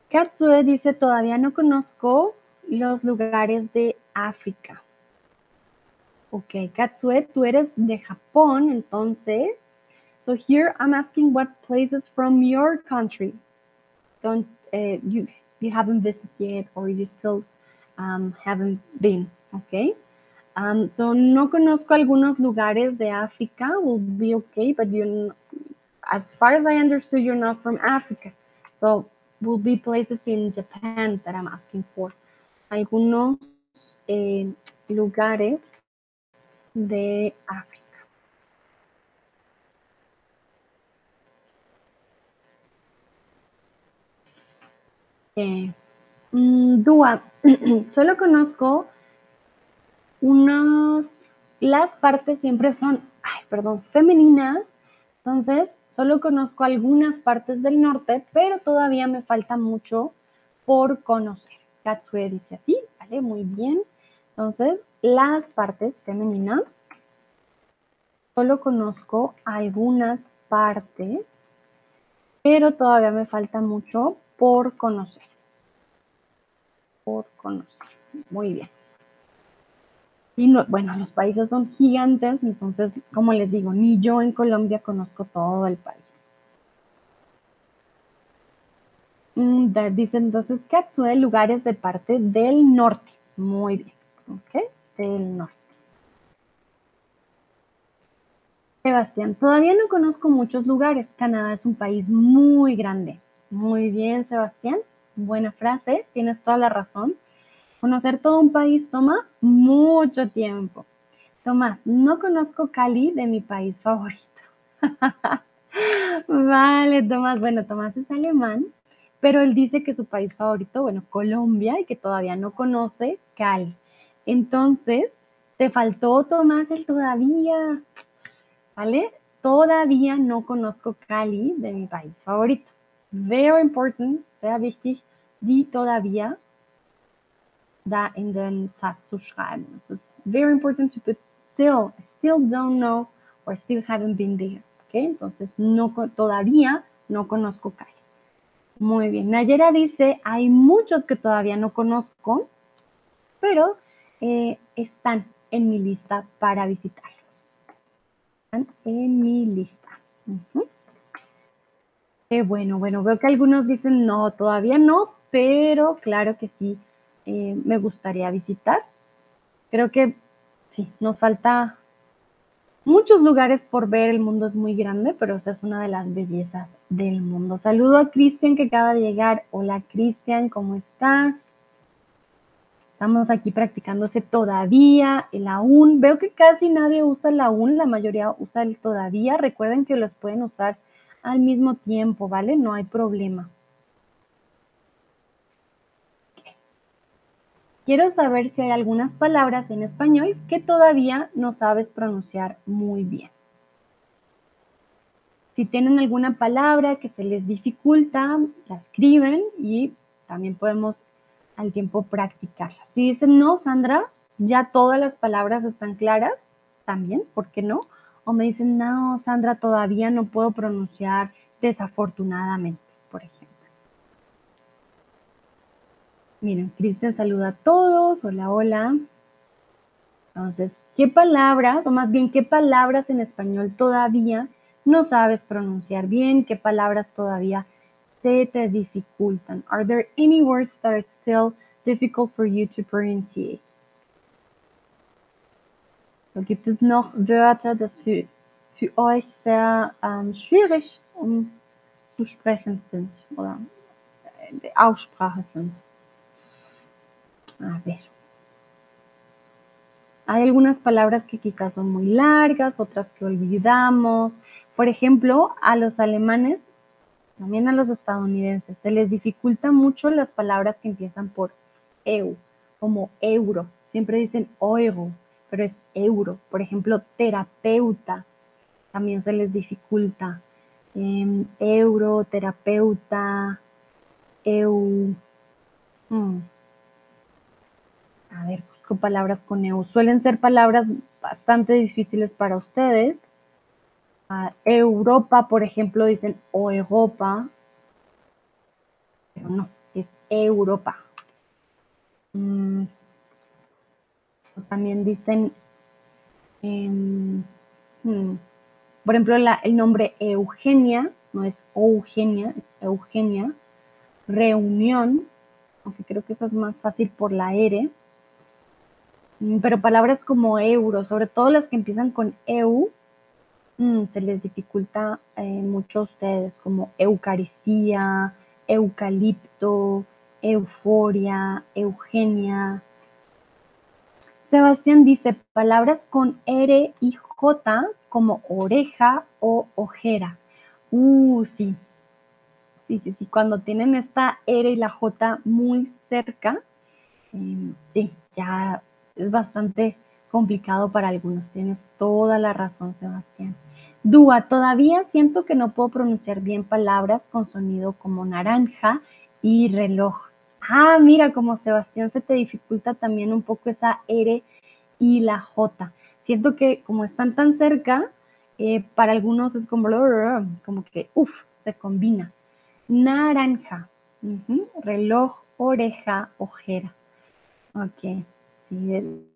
Katsue dice, todavía no conozco los lugares de África. Ok, Katsue, tú eres de Japón, entonces. So here I'm asking what places from your country don't uh, you you haven't visited yet or you still um, haven't been. Okay. Um, so no conozco algunos lugares de África. Will be okay, but you, as far as I understood, you're not from Africa. So will be places in Japan that I'm asking for. Algunos eh, lugares de África. Eh, Dúa, solo conozco unos, las partes siempre son, ay, perdón, femeninas, entonces solo conozco algunas partes del norte, pero todavía me falta mucho por conocer. Katsue dice así, ¿vale? Muy bien. Entonces, las partes femeninas, solo conozco algunas partes, pero todavía me falta mucho por conocer. Por conocer. Muy bien. Y bueno, los países son gigantes, entonces, como les digo, ni yo en Colombia conozco todo el país. Mm, dice entonces Katsue, lugares de parte del norte. Muy bien, ¿ok? Del norte. Sebastián, todavía no conozco muchos lugares. Canadá es un país muy grande. Muy bien, Sebastián. Buena frase, tienes toda la razón. Conocer todo un país toma mucho tiempo. Tomás, no conozco Cali de mi país favorito. vale, Tomás. Bueno, Tomás es alemán, pero él dice que su país favorito, bueno, Colombia, y que todavía no conoce Cali. Entonces, te faltó, Tomás, el todavía. ¿Vale? Todavía no conozco Cali de mi país favorito. Very important, sehr wichtig, die todavía da in den Satz schreiben. So it's very important to put still, still don't know or still haven't been there. Okay? Entonces, no, todavía no conozco Cali. Muy bien. Nayera dice, hay muchos que todavía no conozco, pero eh, están en mi lista para visitarlos. Están en mi lista. Qué bueno, bueno, veo que algunos dicen no, todavía no, pero claro que sí, eh, me gustaría visitar. Creo que sí, nos falta muchos lugares por ver, el mundo es muy grande, pero esa es una de las bellezas del mundo. Saludo a Cristian que acaba de llegar. Hola Cristian, ¿cómo estás? Estamos aquí practicándose todavía, el aún. Veo que casi nadie usa el aún, la mayoría usa el todavía. Recuerden que los pueden usar al mismo tiempo, ¿vale? No hay problema. Quiero saber si hay algunas palabras en español que todavía no sabes pronunciar muy bien. Si tienen alguna palabra que se les dificulta, la escriben y también podemos al tiempo practicarla. Si dicen no, Sandra, ya todas las palabras están claras, también, ¿por qué no? O me dicen, no, Sandra, todavía no puedo pronunciar desafortunadamente, por ejemplo. Miren, Cristian saluda a todos. Hola, hola. Entonces, ¿qué palabras, o más bien qué palabras en español todavía no sabes pronunciar bien? ¿Qué palabras todavía se te dificultan? Are there any words that are still difficult for you to pronunciate? Gibt es noch Wörter, das für, euch sehr ähm, schwierig um zu sprechen de Aussprache? A ver. Hay algunas palabras que quizás son muy largas, otras que olvidamos. Por ejemplo, a los alemanes, también a los estadounidenses, se les dificulta mucho las palabras que empiezan por eu, como euro. Siempre dicen euro, pero es euro. Por ejemplo, terapeuta, también se les dificulta. Eh, euro, terapeuta, eu. Hmm. A ver, busco palabras con EU. Suelen ser palabras bastante difíciles para ustedes. Uh, Europa, por ejemplo, dicen o Europa, pero no, es Europa. Mm. También dicen, eh, hmm. por ejemplo, el nombre Eugenia, no es Eugenia, es Eugenia. Reunión, aunque creo que esa es más fácil por la R. Mm, pero palabras como euro, sobre todo las que empiezan con eu, mmm, se les dificulta eh, mucho a ustedes, como eucaristía, eucalipto, euforia, Eugenia. Sebastián dice palabras con R y J como oreja o ojera. Uh, sí. Sí, sí, sí. Cuando tienen esta R y la J muy cerca, eh, sí, ya es bastante complicado para algunos. Tienes toda la razón, Sebastián. Dúa, todavía siento que no puedo pronunciar bien palabras con sonido como naranja y reloj. Ah, mira, como Sebastián se te dificulta también un poco esa R y la J. Siento que como están tan cerca, eh, para algunos es como, como que, uff, se combina. Naranja, reloj, oreja, ojera. Ok.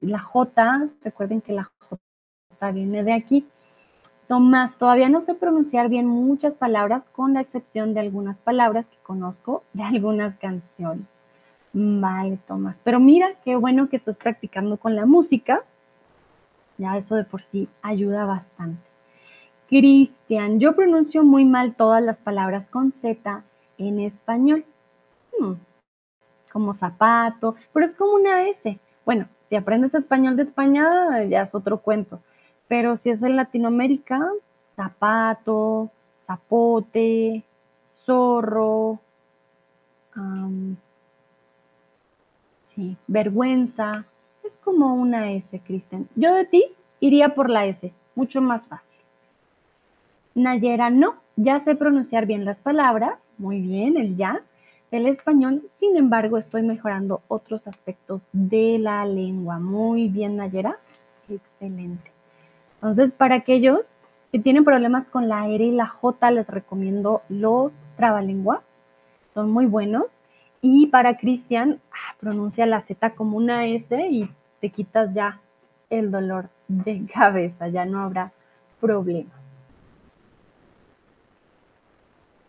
La J, recuerden que la J viene de aquí. Tomás, todavía no sé pronunciar bien muchas palabras, con la excepción de algunas palabras que conozco de algunas canciones. Vale, Tomás. Pero mira, qué bueno que estás practicando con la música. Ya eso de por sí ayuda bastante. Cristian, yo pronuncio muy mal todas las palabras con Z en español. Hmm, como zapato, pero es como una S. Bueno, si aprendes español de España, ya es otro cuento. Pero si es en Latinoamérica, zapato, zapote, zorro, vergüenza. Es como una S, Cristian. Yo de ti iría por la S, mucho más fácil. Nayera, no, ya sé pronunciar bien las palabras, muy bien, el ya, el español, sin embargo, estoy mejorando otros aspectos de la lengua. Muy bien, Nayera, excelente. Entonces, para aquellos que tienen problemas con la R y la J, les recomiendo los trabalenguas, son muy buenos. Y para Cristian, pronuncia la Z como una S y te quitas ya el dolor de cabeza, ya no habrá problema.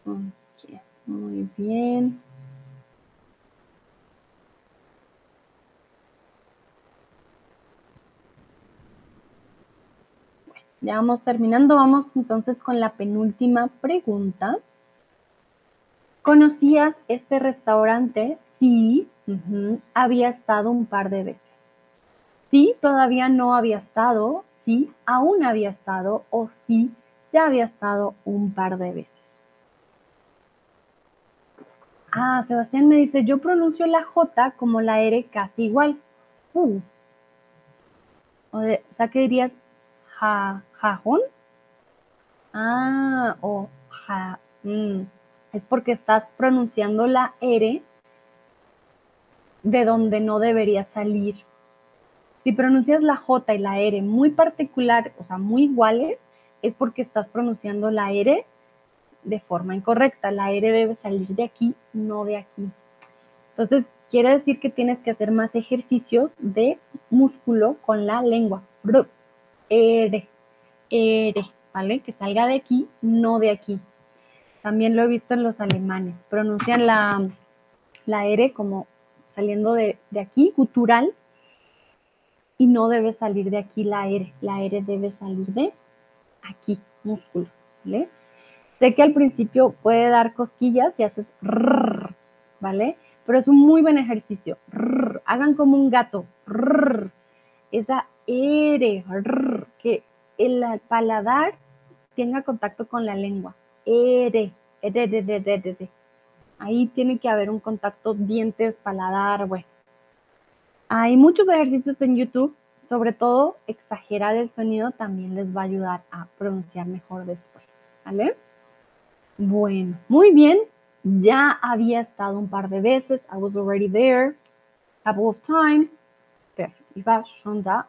Okay, muy bien. Ya vamos terminando, vamos entonces con la penúltima pregunta. ¿Conocías este restaurante? Sí, había estado un par de veces. Sí, todavía no había estado. Sí, aún había estado. O sí, ya había estado un par de veces. Ah, Sebastián me dice, yo pronuncio la J como la R casi igual. Uh. O, sea, que dirías ja, jajón. Ah, o ja. Mm. Es porque estás pronunciando la R de donde no debería salir. Si pronuncias la J y la R muy particular, o sea, muy iguales, es porque estás pronunciando la R de forma incorrecta. La R debe salir de aquí, no de aquí. Entonces, quiere decir que tienes que hacer más ejercicios de músculo con la lengua. R, R, ¿vale? Que salga de aquí, no de aquí. También lo he visto en los alemanes. Pronuncian la, la R como saliendo de, de aquí, gutural, y no debe salir de aquí la R. La R debe salir de aquí, músculo, ¿vale? Sé que al principio puede dar cosquillas si haces rrr, ¿vale? Pero es un muy buen ejercicio. Hagan como un gato. Rrr, esa Rrr, que el paladar tenga contacto con la lengua. R, R, R, R. Ahí tiene que haber un contacto dientes, paladar, bueno. Hay muchos ejercicios en YouTube, sobre todo exagerar el sonido también les va a ayudar a pronunciar mejor después. Bueno, muy bien. Ya había estado un par de veces. I was already there a couple of times. Perfecto. Iba schon da.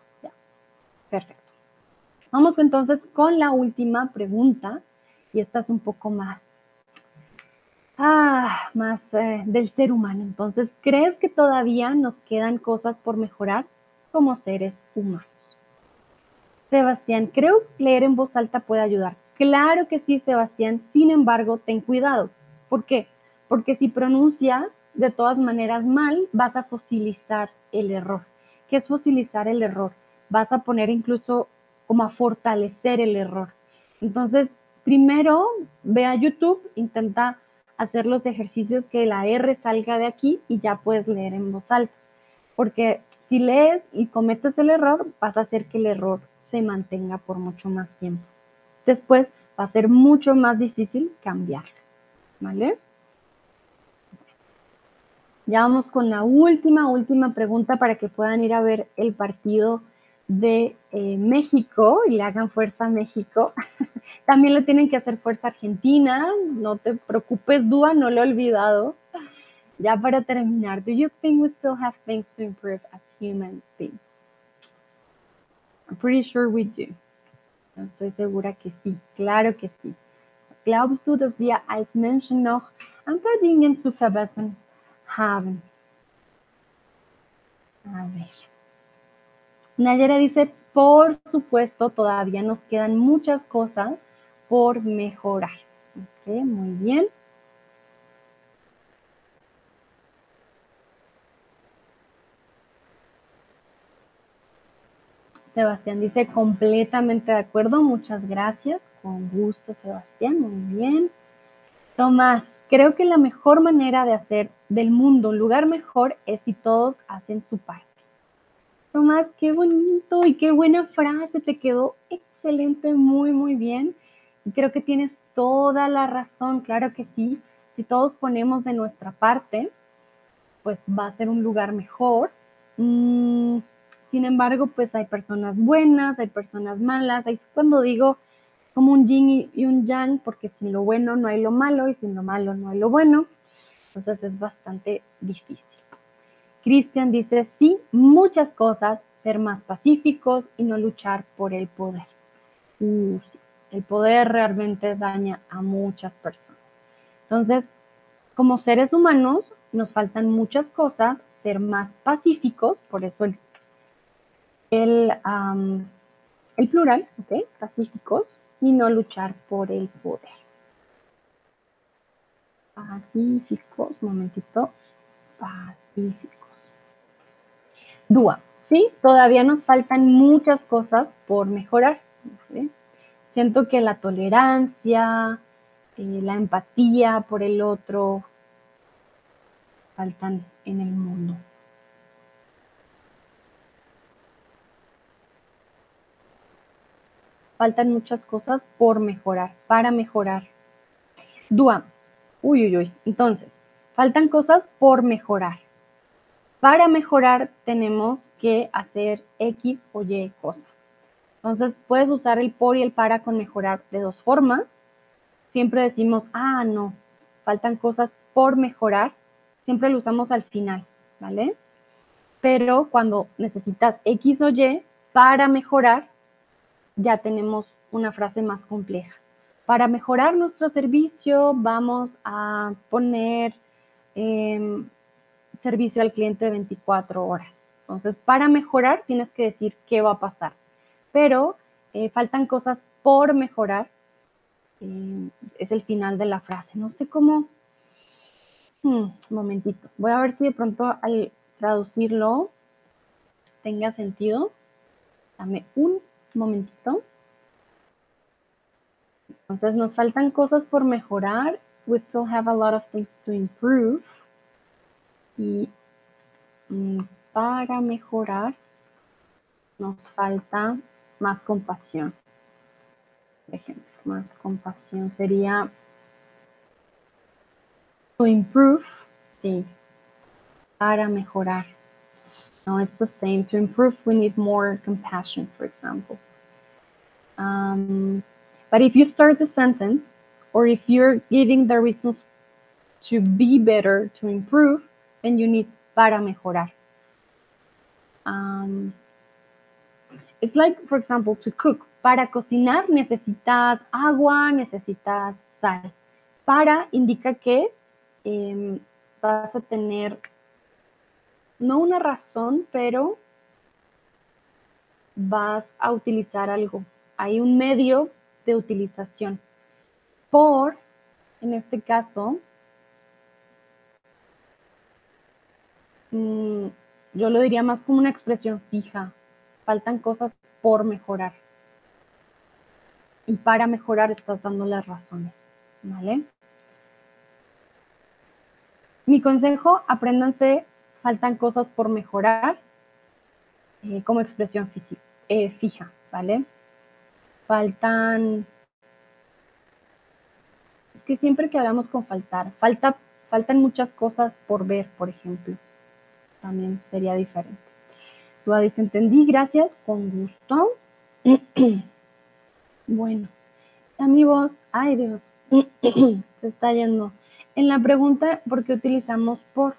Perfecto. Vamos entonces con la última pregunta. Y esta es un poco más ah, más eh, del ser humano. Entonces, ¿crees que todavía nos quedan cosas por mejorar como seres humanos? Sebastián, creo que leer en voz alta puede ayudar. Claro que sí, Sebastián. Sin embargo, ten cuidado. ¿Por qué? Porque si pronuncias de todas maneras mal, vas a fosilizar el error. ¿Qué es fosilizar el error? Vas a poner incluso como a fortalecer el error. Entonces, primero ve a YouTube, intenta hacer los ejercicios que la R salga de aquí y ya puedes leer en voz alta. Porque si lees y cometes el error, vas a hacer que el error se mantenga por mucho más tiempo. Después va a ser mucho más difícil cambiar. ¿Vale? Ya vamos con la última, última pregunta para que puedan ir a ver el partido de eh, México y le hagan fuerza a México. También le tienen que hacer fuerza a Argentina. No te preocupes, Dúa, no lo he olvidado. Ya para terminar, do you think we still have things to improve as human beings? I'm pretty sure we do. Estoy segura que sí, claro que sí. Glaubst du, dass wir als Menschen noch ein paar Dinge zu verbessern haben? A ver. Nayera dice, por supuesto, todavía nos quedan muchas cosas por mejorar. muy bien. Sebastián dice completamente de acuerdo, muchas gracias, con gusto Sebastián, muy bien. Tomás, creo que la mejor manera de hacer del mundo un lugar mejor es si todos hacen su parte. Tomás, qué bonito y qué buena frase, te quedó excelente, muy, muy bien. Y creo que tienes toda la razón, claro que sí. Si todos ponemos de nuestra parte, pues va a ser un lugar mejor. Mm, sin embargo, pues hay personas buenas, hay personas malas. Ahí es cuando digo como un yin y un yang, porque sin lo bueno no hay lo malo y sin lo malo no hay lo bueno. Entonces es bastante difícil. Cristian dice, sí, muchas cosas, ser más pacíficos y no luchar por el poder. Uh, el poder realmente daña a muchas personas. Entonces, como seres humanos, nos faltan muchas cosas, ser más pacíficos, por eso el, el, el plural, ¿ok? Pacíficos, y no luchar por el poder. Pacíficos, momentito, pacíficos. Dúa, ¿sí? Todavía nos faltan muchas cosas por mejorar. Siento que la tolerancia, eh, la empatía por el otro, faltan en el mundo. Faltan muchas cosas por mejorar, para mejorar. Dúa, uy, uy, uy. Entonces, faltan cosas por mejorar. Para mejorar tenemos que hacer X o Y cosa. Entonces puedes usar el por y el para con mejorar de dos formas. Siempre decimos, ah, no, faltan cosas por mejorar. Siempre lo usamos al final, ¿vale? Pero cuando necesitas X o Y para mejorar, ya tenemos una frase más compleja. Para mejorar nuestro servicio vamos a poner em, servicio al cliente 24 horas. Entonces, para mejorar, tienes que decir qué va a pasar. Pero eh, faltan cosas por mejorar. Eh, es el final de la frase. No sé cómo. Hmm, un momentito. Voy a ver si de pronto al traducirlo tenga sentido. Dame un momentito. Entonces nos faltan cosas por mejorar. We still have a lot of things to improve. Y mm, para mejorar nos falta más compasión. Por ejemplo, más compasión sería to improve, sí, para mejorar. No, it's the same. To improve, we need more compassion, for example. Um, but if you start the sentence, or if you're giving the reasons to be better, to improve, you need para mejorar. It's like, for example, to cook. Para cocinar necesitas agua, necesitas sal. Para indica que eh, vas a tener no una razón, pero vas a utilizar algo. Hay un medio de utilización. Por, en este caso, mm, yo lo diría más como una expresión fija. Faltan cosas por mejorar. Y para mejorar estás dando las razones. ¿Vale? Mi consejo, apréndanse faltan cosas por mejorar eh, como expresión eh, fija, ¿vale? Faltan... Es que siempre que hablamos con faltar, falta, faltan muchas cosas por ver, por ejemplo. También sería diferente. Lo dice, entendí, gracias, con gusto. bueno, amigos, ay Dios, se está yendo. En la pregunta, ¿por qué utilizamos por?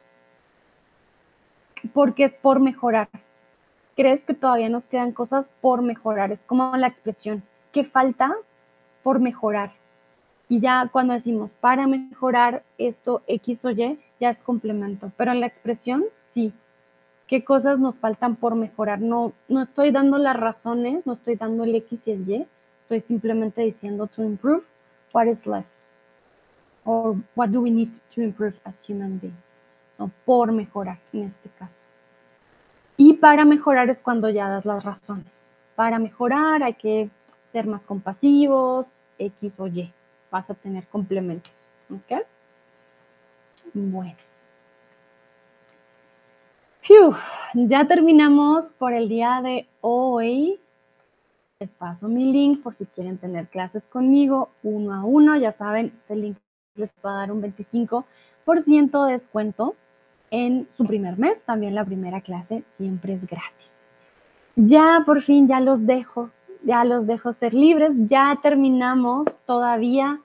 porque es por mejorar. ¿Crees que todavía nos quedan cosas por mejorar? Es como la expresión, ¿qué falta por mejorar? Y ya cuando decimos para mejorar esto X o Y, ya es complemento. Pero en la expresión, sí. ¿Qué cosas nos faltan por mejorar? No, no estoy dando las razones, no estoy dando el X y el Y. Estoy simplemente diciendo to improve what is left. Or what do we need to improve as human beings por mejorar en este caso. Y para mejorar es cuando ya das las razones. Para mejorar hay que ser más compasivos, X o Y. Vas a tener complementos. ¿Ok? Bueno. ya terminamos por el día de hoy. Les paso mi link por si quieren tener clases conmigo uno a uno. Ya saben, este link les va a dar un 25% de descuento en su primer mes. También la primera clase siempre es gratis. Ya por fin, ya los dejo, ya los dejo ser libres. Ya terminamos, todavía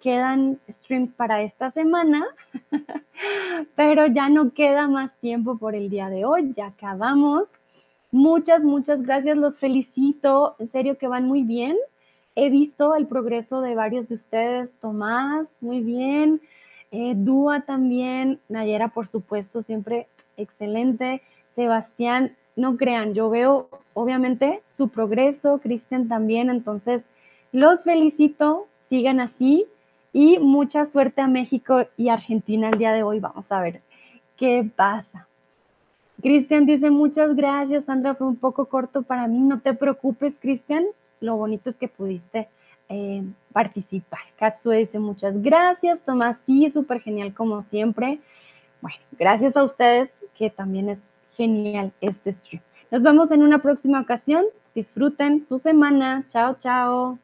quedan streams para esta semana, pero ya no queda más tiempo por el día de hoy, ya acabamos. Muchas, muchas gracias, los felicito, en serio que van muy bien. He visto el progreso de varios de ustedes, Tomás, muy bien. Eh, Dúa también, Nayera por supuesto, siempre excelente. Sebastián, no crean, yo veo obviamente su progreso, Cristian también, entonces los felicito, sigan así y mucha suerte a México y Argentina el día de hoy. Vamos a ver qué pasa. Cristian dice muchas gracias, Sandra, fue un poco corto para mí, no te preocupes, Cristian, lo bonito es que pudiste eh, participar. Katsue dice muchas gracias, Tomás, sí, súper genial como siempre. Bueno, gracias a ustedes, que también es genial este stream. Nos vemos en una próxima ocasión. Disfruten su semana. Chao, chao.